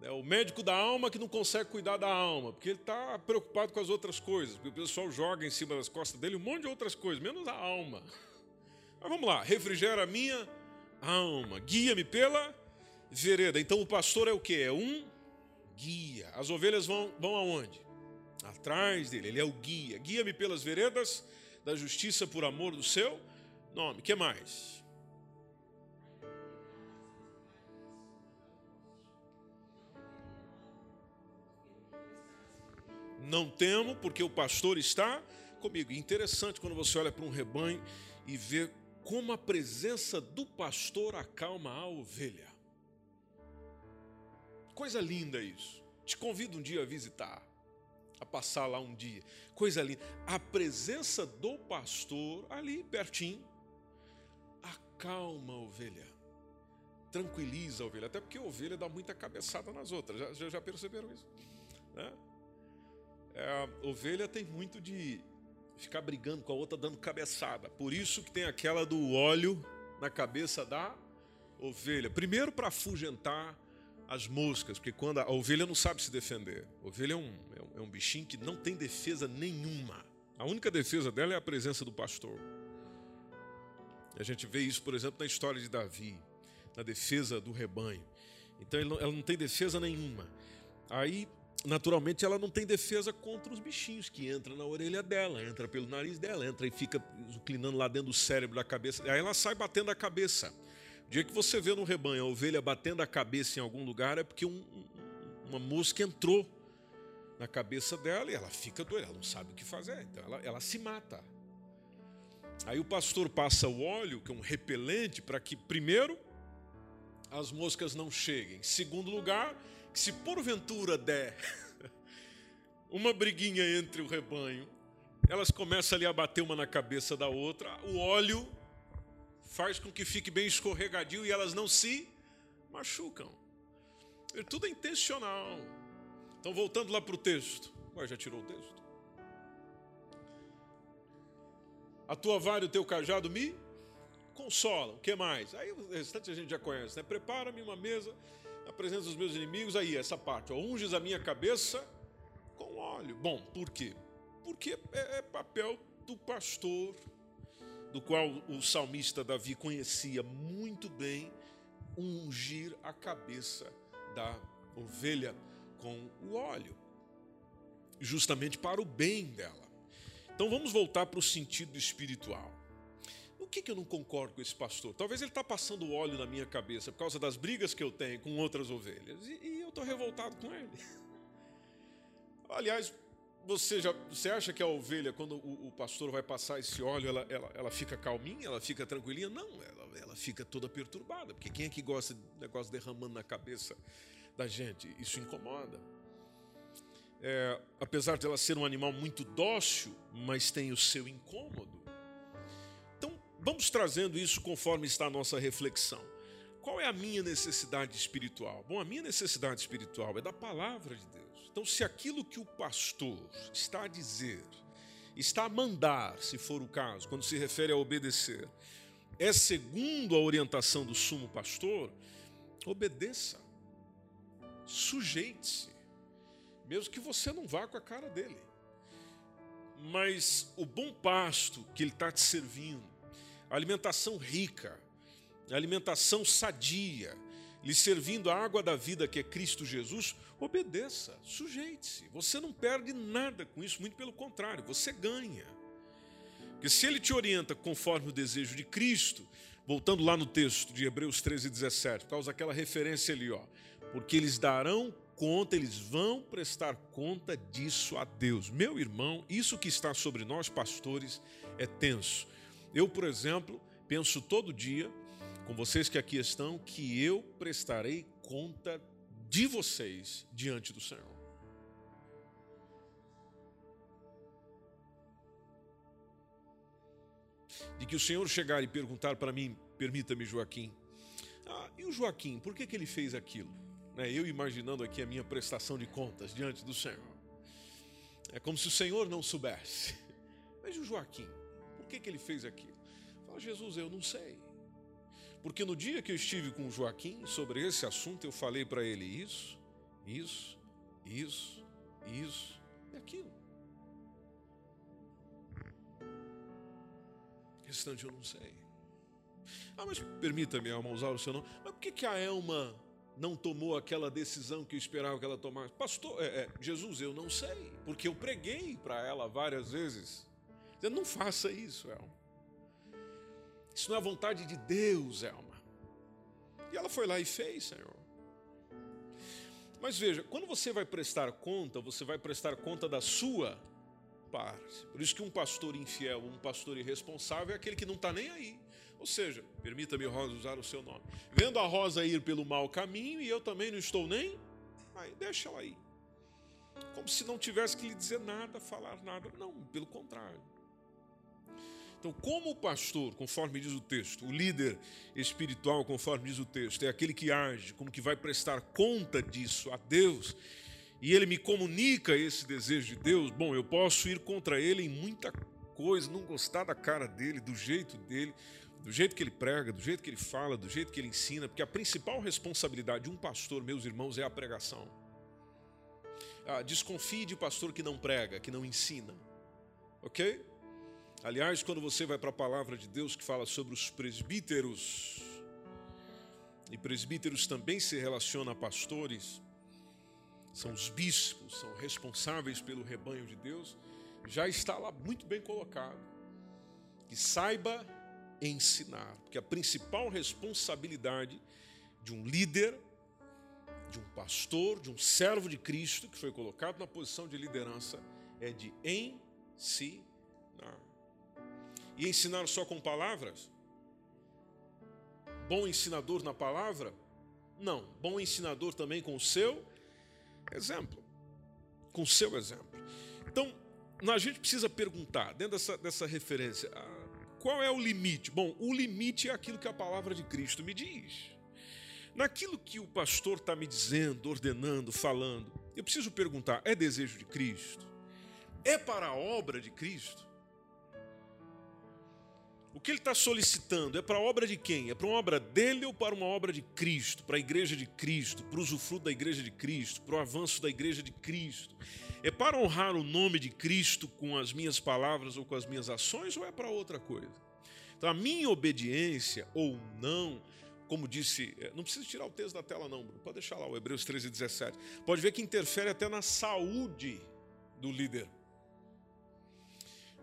É o médico da alma que não consegue cuidar da alma, porque ele está preocupado com as outras coisas, porque o pessoal joga em cima das costas dele um monte de outras coisas, menos a alma. Mas vamos lá, refrigera a minha alma, guia-me pela vereda. Então o pastor é o que? É um guia. As ovelhas vão, vão aonde? Atrás dele, ele é o guia. Guia-me pelas veredas da justiça por amor do seu nome. que mais? Não temo, porque o pastor está comigo. Interessante quando você olha para um rebanho e vê como a presença do pastor acalma a ovelha. Coisa linda isso. Te convido um dia a visitar, a passar lá um dia. Coisa linda. A presença do pastor ali pertinho acalma a ovelha, tranquiliza a ovelha. Até porque a ovelha dá muita cabeçada nas outras. Já, já perceberam isso? Né? É, ovelha tem muito de ficar brigando com a outra, dando cabeçada. Por isso que tem aquela do óleo na cabeça da ovelha. Primeiro para afugentar as moscas, porque quando a, ovelha não sabe se defender. A ovelha é um, é um, é um bichinho que não tem defesa nenhuma. A única defesa dela é a presença do pastor. A gente vê isso, por exemplo, na história de Davi, na defesa do rebanho. Então ela não tem defesa nenhuma. Aí naturalmente ela não tem defesa contra os bichinhos que entram na orelha dela, entra pelo nariz dela, entra e fica inclinando lá dentro do cérebro da cabeça. Aí ela sai batendo a cabeça. O dia que você vê no rebanho a ovelha batendo a cabeça em algum lugar é porque um, uma mosca entrou na cabeça dela e ela fica doida, ela não sabe o que fazer, então ela, ela se mata. Aí o pastor passa o óleo, que é um repelente, para que, primeiro, as moscas não cheguem. Segundo lugar, que se porventura der (laughs) uma briguinha entre o rebanho, elas começam ali a bater uma na cabeça da outra, o óleo faz com que fique bem escorregadio e elas não se machucam. Tudo é intencional. Então, voltando lá para o texto. Ué, já tirou o texto? A tua vara e o teu cajado me consolam. O que mais? Aí o restante a gente já conhece, né? Prepara-me uma mesa na presença dos meus inimigos, aí, essa parte, ó, unges a minha cabeça com óleo. Bom, por quê? Porque é, é papel do pastor, do qual o salmista Davi conhecia muito bem, ungir a cabeça da ovelha com o óleo, justamente para o bem dela. Então vamos voltar para o sentido espiritual que, que eu não concordo com esse pastor? Talvez ele está passando óleo na minha cabeça por causa das brigas que eu tenho com outras ovelhas. E, e eu estou revoltado com ele. (laughs) Aliás, você, já, você acha que a ovelha, quando o, o pastor vai passar esse óleo, ela, ela, ela, fica calminha, ela fica tranquilinha? Não, ela, ela fica toda perturbada. Porque quem é que gosta de negócio derramando na cabeça da gente? Isso incomoda. é, apesar de ela ser um animal muito dócil, mas tem o seu incômodo. Então, vamos trazendo isso conforme está a nossa reflexão. Qual é a minha necessidade espiritual? Bom, a minha necessidade espiritual é da palavra de Deus. Então, se aquilo que o pastor está a dizer, está a mandar, se for o caso, quando se refere a obedecer, é segundo a orientação do sumo pastor, obedeça, sujeite-se, mesmo que você não vá com a cara dele. Mas o bom pasto que ele está te servindo, a alimentação rica, a alimentação sadia, lhe servindo a água da vida que é Cristo Jesus, obedeça, sujeite-se. Você não perde nada com isso, muito pelo contrário, você ganha. Porque se ele te orienta conforme o desejo de Cristo, voltando lá no texto de Hebreus 13, 17, por causa daquela referência ali, ó, porque eles darão conta, eles vão prestar conta disso a Deus. Meu irmão, isso que está sobre nós, pastores, é tenso. Eu, por exemplo, penso todo dia, com vocês que aqui estão, que eu prestarei conta de vocês diante do Senhor. de que o Senhor chegar e perguntar para mim, permita-me, Joaquim, ah, e o Joaquim, por que, que ele fez aquilo? Né, eu imaginando aqui a minha prestação de contas diante do Senhor. É como se o Senhor não soubesse. Mas e o Joaquim, por que, que ele fez aquilo? Fala, Jesus, eu não sei. Porque no dia que eu estive com o Joaquim sobre esse assunto, eu falei para ele isso, isso, isso, isso e aquilo. restante eu não sei. Ah, mas permita-me, Alma, usar o seu nome. Mas por que, que a Elma não tomou aquela decisão que eu esperava que ela tomasse? Pastor, é, é, Jesus, eu não sei, porque eu preguei para ela várias vezes. Dizendo, não faça isso, Elma. Isso não é a vontade de Deus, Elma. E ela foi lá e fez, Senhor. Mas veja, quando você vai prestar conta, você vai prestar conta da sua parte. Por isso que um pastor infiel, um pastor irresponsável é aquele que não está nem aí. Ou seja, permita-me, Rosa, usar o seu nome. Vendo a Rosa ir pelo mau caminho e eu também não estou nem, aí deixa ela aí. Como se não tivesse que lhe dizer nada, falar nada. Não, pelo contrário. Então, como o pastor, conforme diz o texto, o líder espiritual, conforme diz o texto, é aquele que age, como que vai prestar conta disso a Deus, e ele me comunica esse desejo de Deus, bom, eu posso ir contra ele em muita coisa, não gostar da cara dele, do jeito dele, do jeito que ele prega, do jeito que ele fala, do jeito que ele ensina, porque a principal responsabilidade de um pastor, meus irmãos, é a pregação. Ah, desconfie de pastor que não prega, que não ensina, ok? Aliás, quando você vai para a palavra de Deus que fala sobre os presbíteros, e presbíteros também se relaciona a pastores, são os bispos, são responsáveis pelo rebanho de Deus, já está lá muito bem colocado. Que saiba ensinar, porque a principal responsabilidade de um líder, de um pastor, de um servo de Cristo que foi colocado na posição de liderança é de ensinar. E ensinar só com palavras? Bom ensinador na palavra? Não. Bom ensinador também com o seu exemplo, com seu exemplo. Então, a gente precisa perguntar, dentro dessa, dessa referência, ah, qual é o limite? Bom, o limite é aquilo que a palavra de Cristo me diz. Naquilo que o pastor está me dizendo, ordenando, falando, eu preciso perguntar: é desejo de Cristo? É para a obra de Cristo? O que ele está solicitando é para a obra de quem? É para uma obra dele ou para uma obra de Cristo? Para a igreja de Cristo, para o usufruto da igreja de Cristo, para o avanço da igreja de Cristo? É para honrar o nome de Cristo com as minhas palavras ou com as minhas ações ou é para outra coisa? Então a minha obediência ou não, como disse, é, não precisa tirar o texto da tela não, pode deixar lá o Hebreus 13, 17. Pode ver que interfere até na saúde do líder.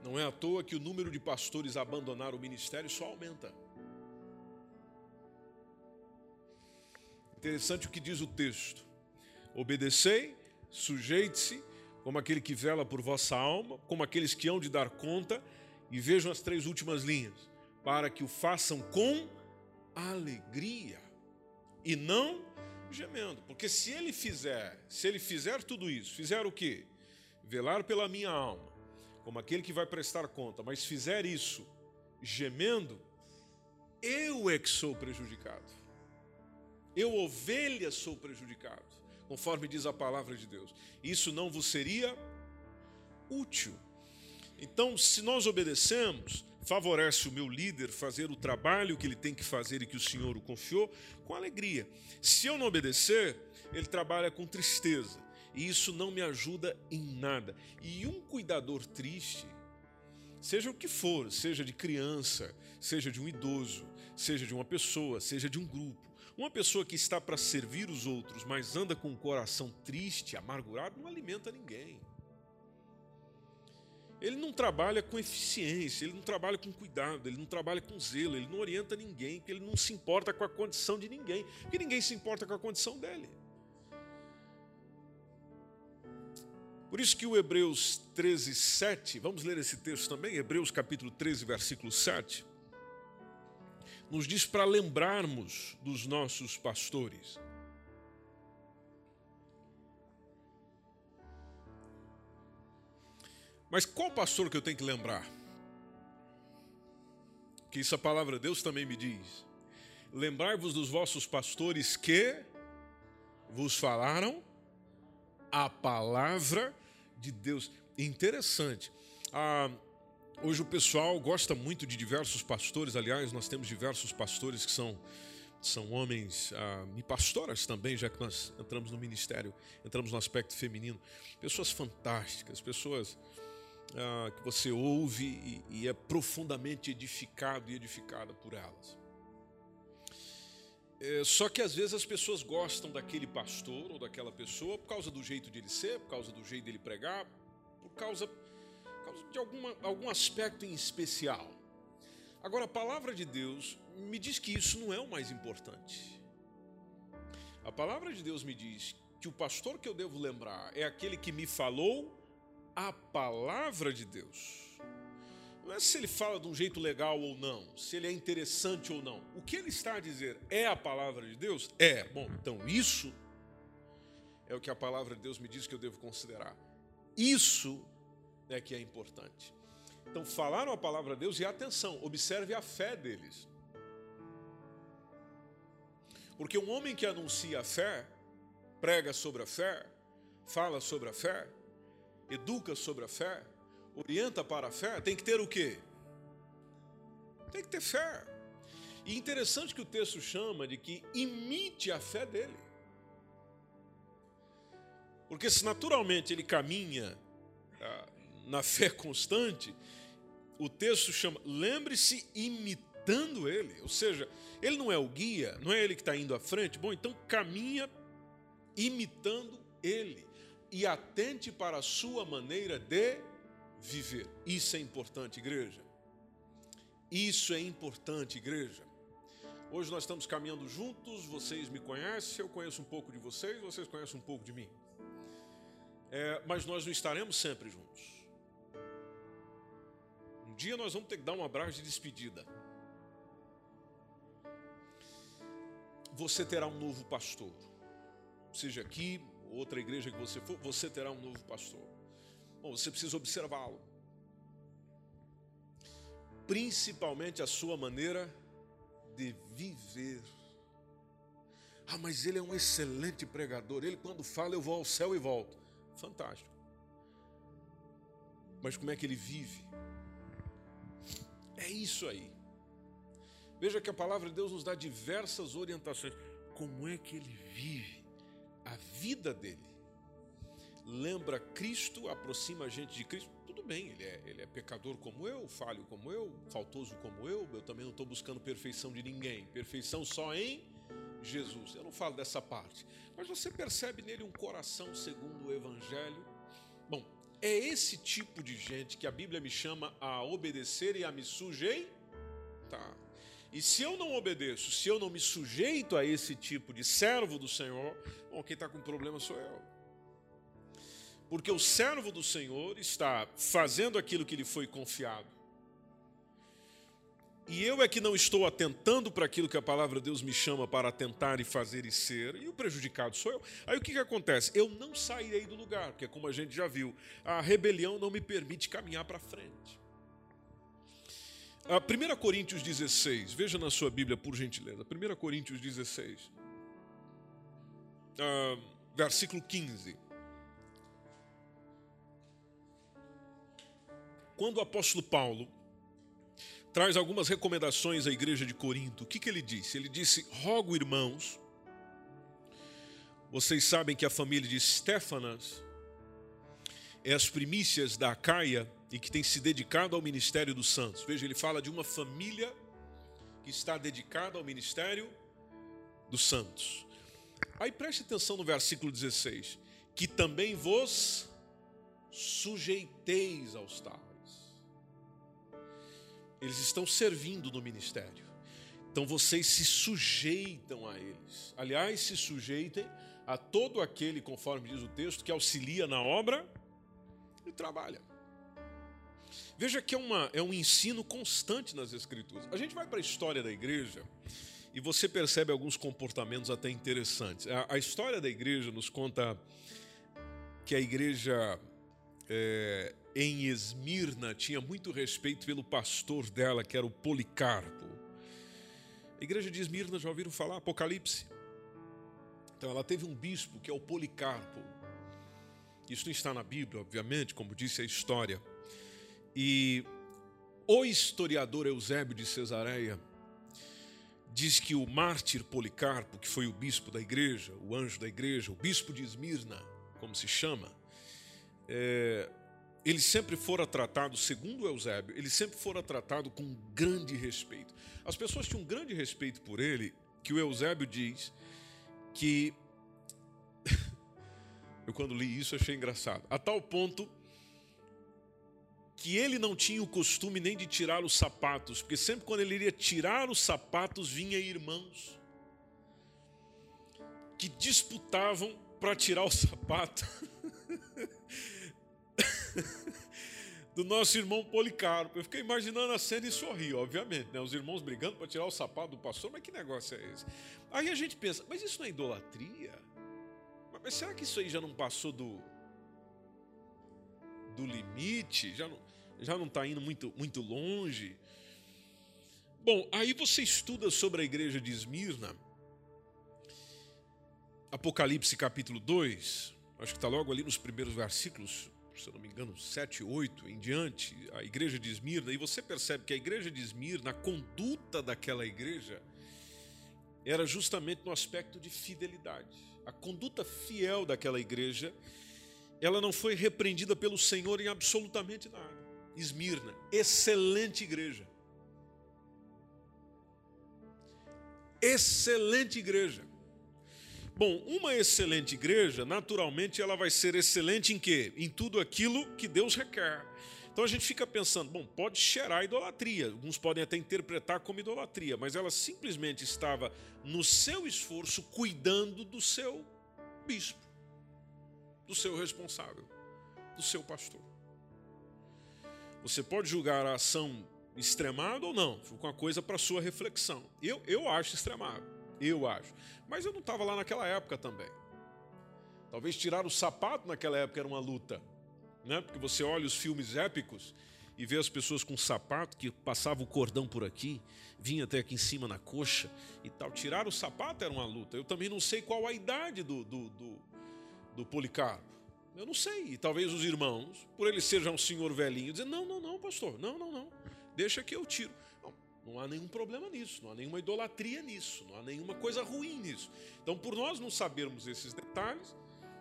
Não é à toa que o número de pastores abandonar o ministério só aumenta. Interessante o que diz o texto. Obedecei, sujeite-se, como aquele que vela por vossa alma, como aqueles que hão de dar conta, e vejam as três últimas linhas, para que o façam com alegria e não gemendo. Porque se ele fizer, se ele fizer tudo isso, fizer o quê? Velar pela minha alma, como aquele que vai prestar conta, mas fizer isso gemendo, eu é que sou prejudicado. Eu, ovelha, sou prejudicado, conforme diz a palavra de Deus. Isso não vos seria útil. Então, se nós obedecemos, favorece o meu líder fazer o trabalho que ele tem que fazer e que o Senhor o confiou com alegria. Se eu não obedecer, ele trabalha com tristeza. E isso não me ajuda em nada. E um cuidador triste, seja o que for, seja de criança, seja de um idoso, seja de uma pessoa, seja de um grupo, uma pessoa que está para servir os outros, mas anda com o coração triste, amargurado, não alimenta ninguém. Ele não trabalha com eficiência, ele não trabalha com cuidado, ele não trabalha com zelo, ele não orienta ninguém, porque ele não se importa com a condição de ninguém, porque ninguém se importa com a condição dele. Por isso que o Hebreus 13, 7, vamos ler esse texto também, Hebreus capítulo 13, versículo 7, nos diz para lembrarmos dos nossos pastores. Mas qual pastor que eu tenho que lembrar? Que isso a palavra de Deus também me diz. Lembrai-vos dos vossos pastores que vos falaram a palavra de Deus. Interessante. Ah, hoje o pessoal gosta muito de diversos pastores. Aliás, nós temos diversos pastores que são são homens ah, e pastoras também, já que nós entramos no ministério, entramos no aspecto feminino. Pessoas fantásticas, pessoas ah, que você ouve e, e é profundamente edificado e edificada por elas. É, só que às vezes as pessoas gostam daquele pastor ou daquela pessoa por causa do jeito de ele ser, por causa do jeito dele pregar, por causa, por causa de alguma, algum aspecto em especial. Agora, a palavra de Deus me diz que isso não é o mais importante. A palavra de Deus me diz que o pastor que eu devo lembrar é aquele que me falou a palavra de Deus. Não é se ele fala de um jeito legal ou não, se ele é interessante ou não. O que ele está a dizer é a palavra de Deus? É. Bom, então isso é o que a palavra de Deus me diz que eu devo considerar. Isso é que é importante. Então, falaram a palavra de Deus e atenção, observe a fé deles. Porque um homem que anuncia a fé, prega sobre a fé, fala sobre a fé, educa sobre a fé, orienta para a fé, tem que ter o quê? Tem que ter fé. E interessante que o texto chama de que imite a fé dele. Porque se naturalmente ele caminha ah, na fé constante, o texto chama, lembre-se imitando ele. Ou seja, ele não é o guia, não é ele que está indo à frente. Bom, então caminha imitando ele e atente para a sua maneira de viver. Isso é importante, igreja. Isso é importante, igreja. Hoje nós estamos caminhando juntos, vocês me conhecem, eu conheço um pouco de vocês, vocês conhecem um pouco de mim. É, mas nós não estaremos sempre juntos. Um dia nós vamos ter que dar um abraço de despedida. Você terá um novo pastor, seja aqui, outra igreja que você for, você terá um novo pastor. Você precisa observá-lo. Principalmente a sua maneira de viver. Ah, mas ele é um excelente pregador. Ele, quando fala, eu vou ao céu e volto. Fantástico. Mas como é que ele vive? É isso aí. Veja que a palavra de Deus nos dá diversas orientações. Como é que ele vive? a vida dele lembra Cristo, aproxima a gente de Cristo, tudo bem, ele é, ele é pecador como eu, falho como eu, faltoso como eu, eu também não estou buscando perfeição de ninguém, perfeição só em Jesus. Eu não falo dessa parte, mas você percebe nele um coração segundo o Evangelho. Bom, é esse tipo de gente que a Bíblia me chama a obedecer e a me sujeitar. E se eu não obedeço, se eu não me sujeito a esse tipo de servo do Senhor, bom, quem está com problema sou eu. Porque o servo do Senhor está fazendo aquilo que lhe foi confiado. e eu é que não estou atentando para aquilo que a palavra de Deus me chama para atentar e fazer e ser, e o prejudicado sou eu. Aí o que, que acontece? Eu não sairei do lugar, porque, como a gente já viu, a rebelião não me permite caminhar para frente. A 1 Coríntios 16, veja na sua Bíblia, por gentileza. 1 Coríntios 16, uh, versículo 15. Quando o apóstolo Paulo traz algumas recomendações à igreja de Corinto. O que, que ele disse? Ele disse: Rogo, irmãos, vocês sabem que a família de Stefanas é as primícias da Acaia e que tem se dedicado ao ministério dos santos. Veja, ele fala de uma família que está dedicada ao ministério dos santos. Aí preste atenção no versículo 16: que também vos sujeiteis aos tais eles estão servindo no ministério. Então vocês se sujeitam a eles. Aliás, se sujeitem a todo aquele, conforme diz o texto, que auxilia na obra e trabalha. Veja que é, uma, é um ensino constante nas Escrituras. A gente vai para a história da igreja e você percebe alguns comportamentos até interessantes. A, a história da igreja nos conta que a igreja é, em Esmirna tinha muito respeito pelo pastor dela, que era o Policarpo. A igreja de Esmirna, já ouviram falar? Apocalipse. Então, ela teve um bispo que é o Policarpo. Isso não está na Bíblia, obviamente, como disse a história. E o historiador Eusébio de Cesareia diz que o mártir Policarpo, que foi o bispo da igreja, o anjo da igreja, o bispo de Esmirna, como se chama, é, ele sempre fora tratado, segundo Eusébio, ele sempre fora tratado com grande respeito. As pessoas tinham um grande respeito por ele, que o Eusébio diz que. (laughs) Eu, quando li isso, achei engraçado. A tal ponto que ele não tinha o costume nem de tirar os sapatos, porque sempre quando ele iria tirar os sapatos, vinha irmãos que disputavam para tirar o sapato. (laughs) (laughs) do nosso irmão Policarpo. Eu fiquei imaginando a cena e sorri, obviamente, né? Os irmãos brigando para tirar o sapato do pastor, mas que negócio é esse? Aí a gente pensa, mas isso não é idolatria? Mas será que isso aí já não passou do do limite? Já não já não está indo muito muito longe? Bom, aí você estuda sobre a igreja de Esmirna, Apocalipse capítulo 2, acho que está logo ali nos primeiros versículos, se eu não me engano, 7, 8 em diante, a igreja de Esmirna, e você percebe que a igreja de Esmirna, a conduta daquela igreja, era justamente no aspecto de fidelidade. A conduta fiel daquela igreja, ela não foi repreendida pelo Senhor em absolutamente nada. Esmirna, excelente igreja. Excelente igreja. Bom, uma excelente igreja, naturalmente, ela vai ser excelente em quê? Em tudo aquilo que Deus requer. Então a gente fica pensando, bom, pode cheirar idolatria, alguns podem até interpretar como idolatria, mas ela simplesmente estava no seu esforço cuidando do seu bispo, do seu responsável, do seu pastor. Você pode julgar a ação extremada ou não, foi uma coisa para sua reflexão. Eu, eu acho extremado. Eu acho. Mas eu não estava lá naquela época também. Talvez tirar o sapato naquela época era uma luta. Né? Porque você olha os filmes épicos e vê as pessoas com sapato que passava o cordão por aqui, vinha até aqui em cima na coxa e tal. Tirar o sapato era uma luta. Eu também não sei qual a idade do, do, do, do Policarpo. Eu não sei. E talvez os irmãos, por ele ser já um senhor velhinho, dizem: não, não, não, pastor, não, não, não. Deixa que eu tiro. Não há nenhum problema nisso, não há nenhuma idolatria nisso, não há nenhuma coisa ruim nisso. Então, por nós não sabermos esses detalhes,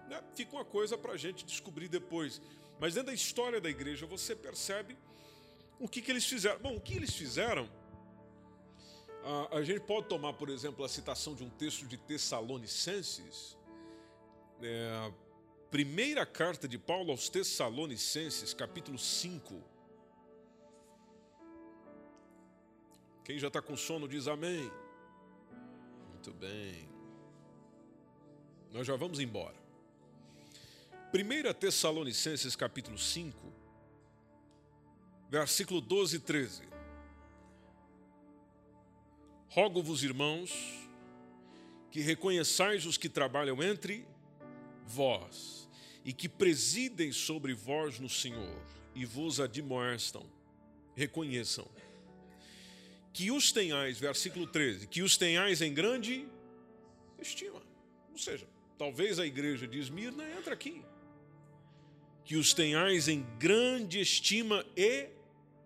né, fica uma coisa para a gente descobrir depois. Mas dentro da história da igreja você percebe o que, que eles fizeram. Bom, o que eles fizeram, a, a gente pode tomar, por exemplo, a citação de um texto de Tessalonicenses, é, primeira carta de Paulo aos Tessalonicenses, capítulo 5 Quem já está com sono diz amém. Muito bem. Nós já vamos embora. 1 Tessalonicenses capítulo 5, versículo 12 e 13. Rogo-vos, irmãos, que reconheçais os que trabalham entre vós e que presidem sobre vós no Senhor e vos admoestam. Reconheçam. Que os tenhais, versículo 13, que os tenhais em grande estima. Ou seja, talvez a igreja de Esmirna entre aqui. Que os tenhais em grande estima e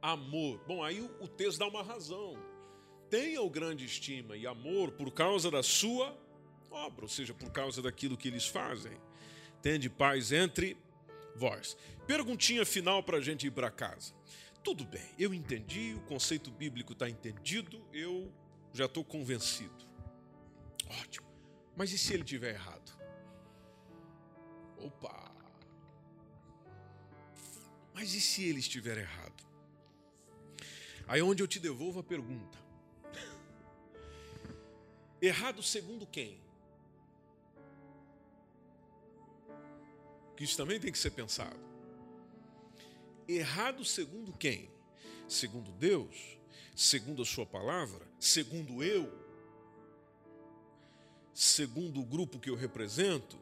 amor. Bom, aí o texto dá uma razão tenha o grande estima e amor por causa da sua obra, ou seja, por causa daquilo que eles fazem. Tende paz entre vós. Perguntinha final para a gente ir para casa. Tudo bem, eu entendi, o conceito bíblico está entendido, eu já estou convencido. Ótimo. Mas e se ele tiver errado? Opa! Mas e se ele estiver errado? Aí é onde eu te devolvo a pergunta: Errado segundo quem? Que isso também tem que ser pensado. Errado segundo quem? Segundo Deus? Segundo a Sua palavra? Segundo eu? Segundo o grupo que eu represento?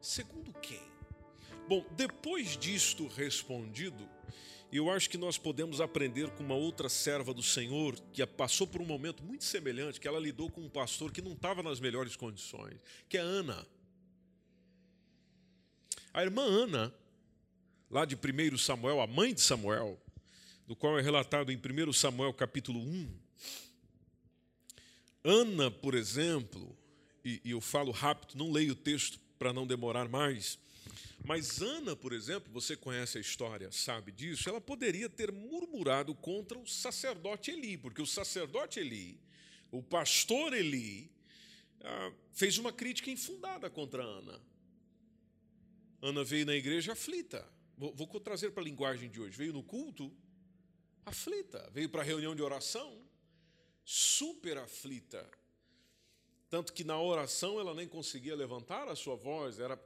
Segundo quem? Bom, depois disto respondido, eu acho que nós podemos aprender com uma outra serva do Senhor que passou por um momento muito semelhante, que ela lidou com um pastor que não estava nas melhores condições, que é Ana. A irmã Ana, lá de 1 Samuel, a mãe de Samuel, do qual é relatado em 1 Samuel capítulo 1. Ana, por exemplo, e, e eu falo rápido, não leio o texto para não demorar mais, mas Ana, por exemplo, você conhece a história, sabe disso, ela poderia ter murmurado contra o sacerdote Eli, porque o sacerdote Eli, o pastor Eli, ah, fez uma crítica infundada contra Ana. Ana veio na igreja aflita. Vou, vou trazer para a linguagem de hoje. Veio no culto aflita. Veio para a reunião de oração super aflita. Tanto que na oração ela nem conseguia levantar a sua voz, era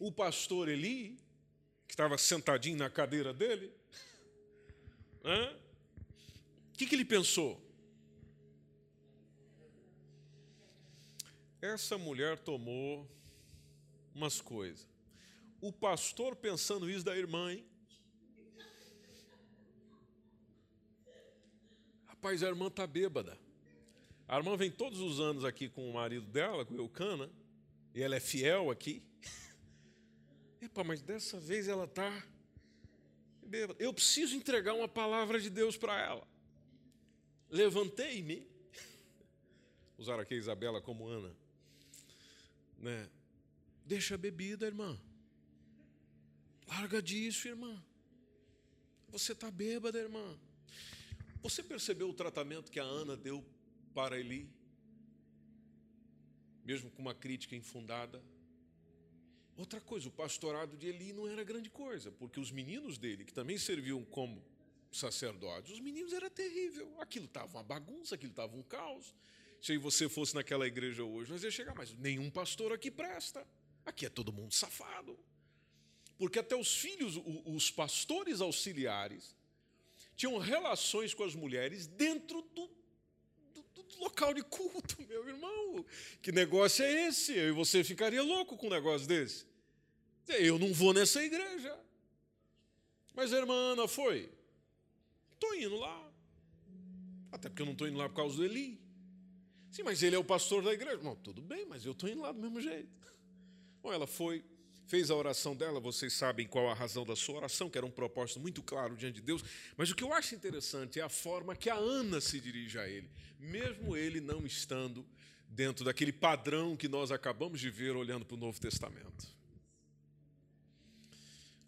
o pastor Eli, que estava sentadinho na cadeira dele, o que, que ele pensou? Essa mulher tomou umas coisas. O pastor pensando isso da irmã, hein? Rapaz, a irmã está bêbada. A irmã vem todos os anos aqui com o marido dela, com o Eucana, e ela é fiel aqui. (laughs) Epa, mas dessa vez ela está Eu preciso entregar uma palavra de Deus para ela. Levantei-me. (laughs) Usar aqui a Isabela como Ana. Né? Deixa a bebida, irmã. Larga disso, irmã. Você está bêbada, irmã. Você percebeu o tratamento que a Ana deu para Eli? Mesmo com uma crítica infundada? Outra coisa, o pastorado de Eli não era grande coisa, porque os meninos dele, que também serviam como sacerdotes, os meninos era terrível. Aquilo estava uma bagunça, aquilo estava um caos. Se você fosse naquela igreja hoje, nós ia chegar, mas nenhum pastor aqui presta. Aqui é todo mundo safado. Porque até os filhos, os pastores auxiliares, tinham relações com as mulheres dentro do, do, do, local de culto, (laughs) meu irmão. Que negócio é esse? Eu e você ficaria louco com um negócio desse. Eu não vou nessa igreja. Mas a irmã Ana foi. Estou indo lá. Até porque eu não estou indo lá por causa do Eli. Sim, mas ele é o pastor da igreja. Tudo bem, mas eu estou indo lá do mesmo jeito. Bom, ela foi, fez a oração dela, vocês sabem qual a razão da sua oração, que era um propósito muito claro diante de Deus. Mas o que eu acho interessante é a forma que a Ana se dirige a ele, mesmo ele não estando dentro daquele padrão que nós acabamos de ver olhando para o Novo Testamento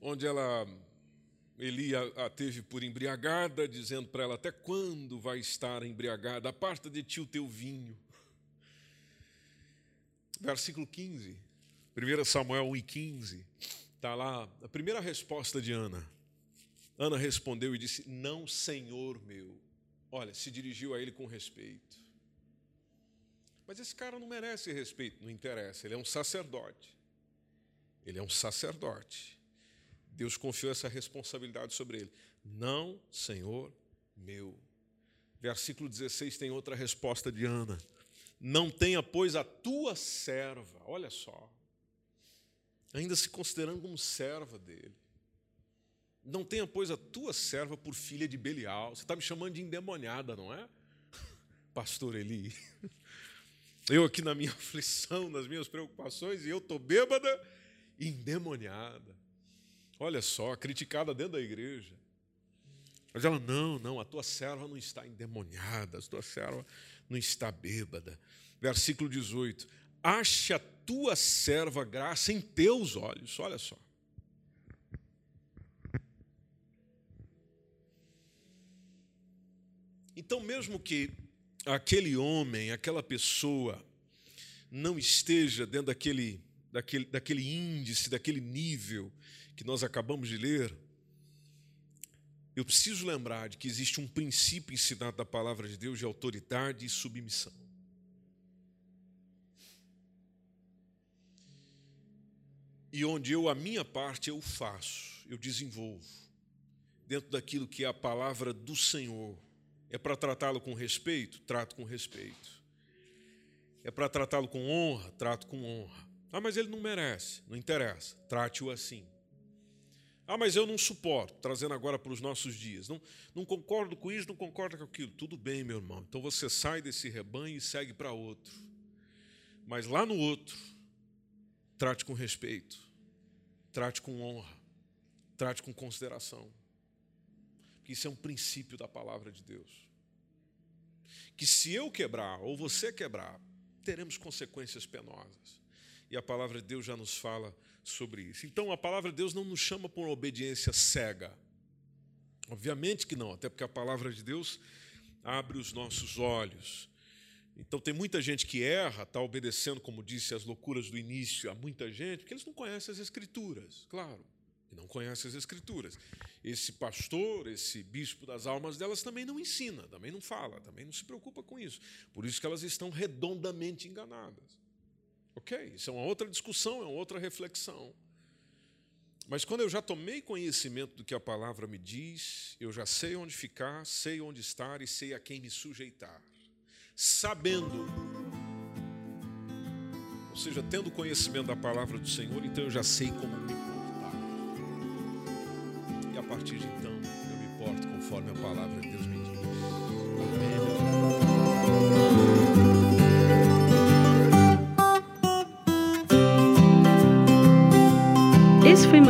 onde ela Eli a, a teve por embriagada, dizendo para ela: Até quando vai estar embriagada? Aparta de ti o teu vinho. Versículo 15, 1 Samuel 1 e 15, está lá a primeira resposta de Ana. Ana respondeu e disse: Não, Senhor meu. Olha, se dirigiu a ele com respeito. Mas esse cara não merece respeito, não interessa, ele é um sacerdote. Ele é um sacerdote. Deus confiou essa responsabilidade sobre ele. Não, Senhor meu. Versículo 16 tem outra resposta de Ana. Não tenha, pois, a tua serva, olha só, ainda se considerando como serva dele. Não tenha, pois, a tua serva por filha de Belial. Você está me chamando de endemoniada, não é? (laughs) Pastor Eli. (laughs) Eu aqui na minha aflição, nas minhas preocupações, e eu estou bêbada e endemoniada. Olha só, criticada dentro da igreja. Mas ela, não, não, a tua serva não está endemoniada, a tua serva não está bêbada. Versículo 18: Ache a tua serva graça em teus olhos, olha só. Então, mesmo que aquele homem, aquela pessoa, não esteja dentro daquele, daquele, daquele índice, daquele nível que nós acabamos de ler, eu preciso lembrar de que existe um princípio ensinado da palavra de Deus de autoridade e submissão. E onde eu, a minha parte, eu faço, eu desenvolvo, dentro daquilo que é a palavra do Senhor. É para tratá-lo com respeito? Trato com respeito. É para tratá-lo com honra? Trato com honra. Ah, mas ele não merece. Não interessa. Trate-o assim. Ah, mas eu não suporto, trazendo agora para os nossos dias. Não, não concordo com isso, não concordo com aquilo. Tudo bem, meu irmão. Então você sai desse rebanho e segue para outro. Mas lá no outro, trate com respeito, trate com honra, trate com consideração. Porque isso é um princípio da palavra de Deus. Que se eu quebrar ou você quebrar, teremos consequências penosas. E a palavra de Deus já nos fala sobre isso. Então a palavra de Deus não nos chama por uma obediência cega. Obviamente que não, até porque a palavra de Deus abre os nossos olhos. Então tem muita gente que erra, está obedecendo, como disse, as loucuras do início a muita gente, porque eles não conhecem as Escrituras, claro, não conhecem as Escrituras. Esse pastor, esse bispo das almas delas também não ensina, também não fala, também não se preocupa com isso. Por isso que elas estão redondamente enganadas. Ok, isso é uma outra discussão, é uma outra reflexão. Mas quando eu já tomei conhecimento do que a palavra me diz, eu já sei onde ficar, sei onde estar e sei a quem me sujeitar. Sabendo, ou seja, tendo conhecimento da palavra do Senhor, então eu já sei como me portar. E a partir de então, eu me porto conforme a palavra de Deus me diz. Amém.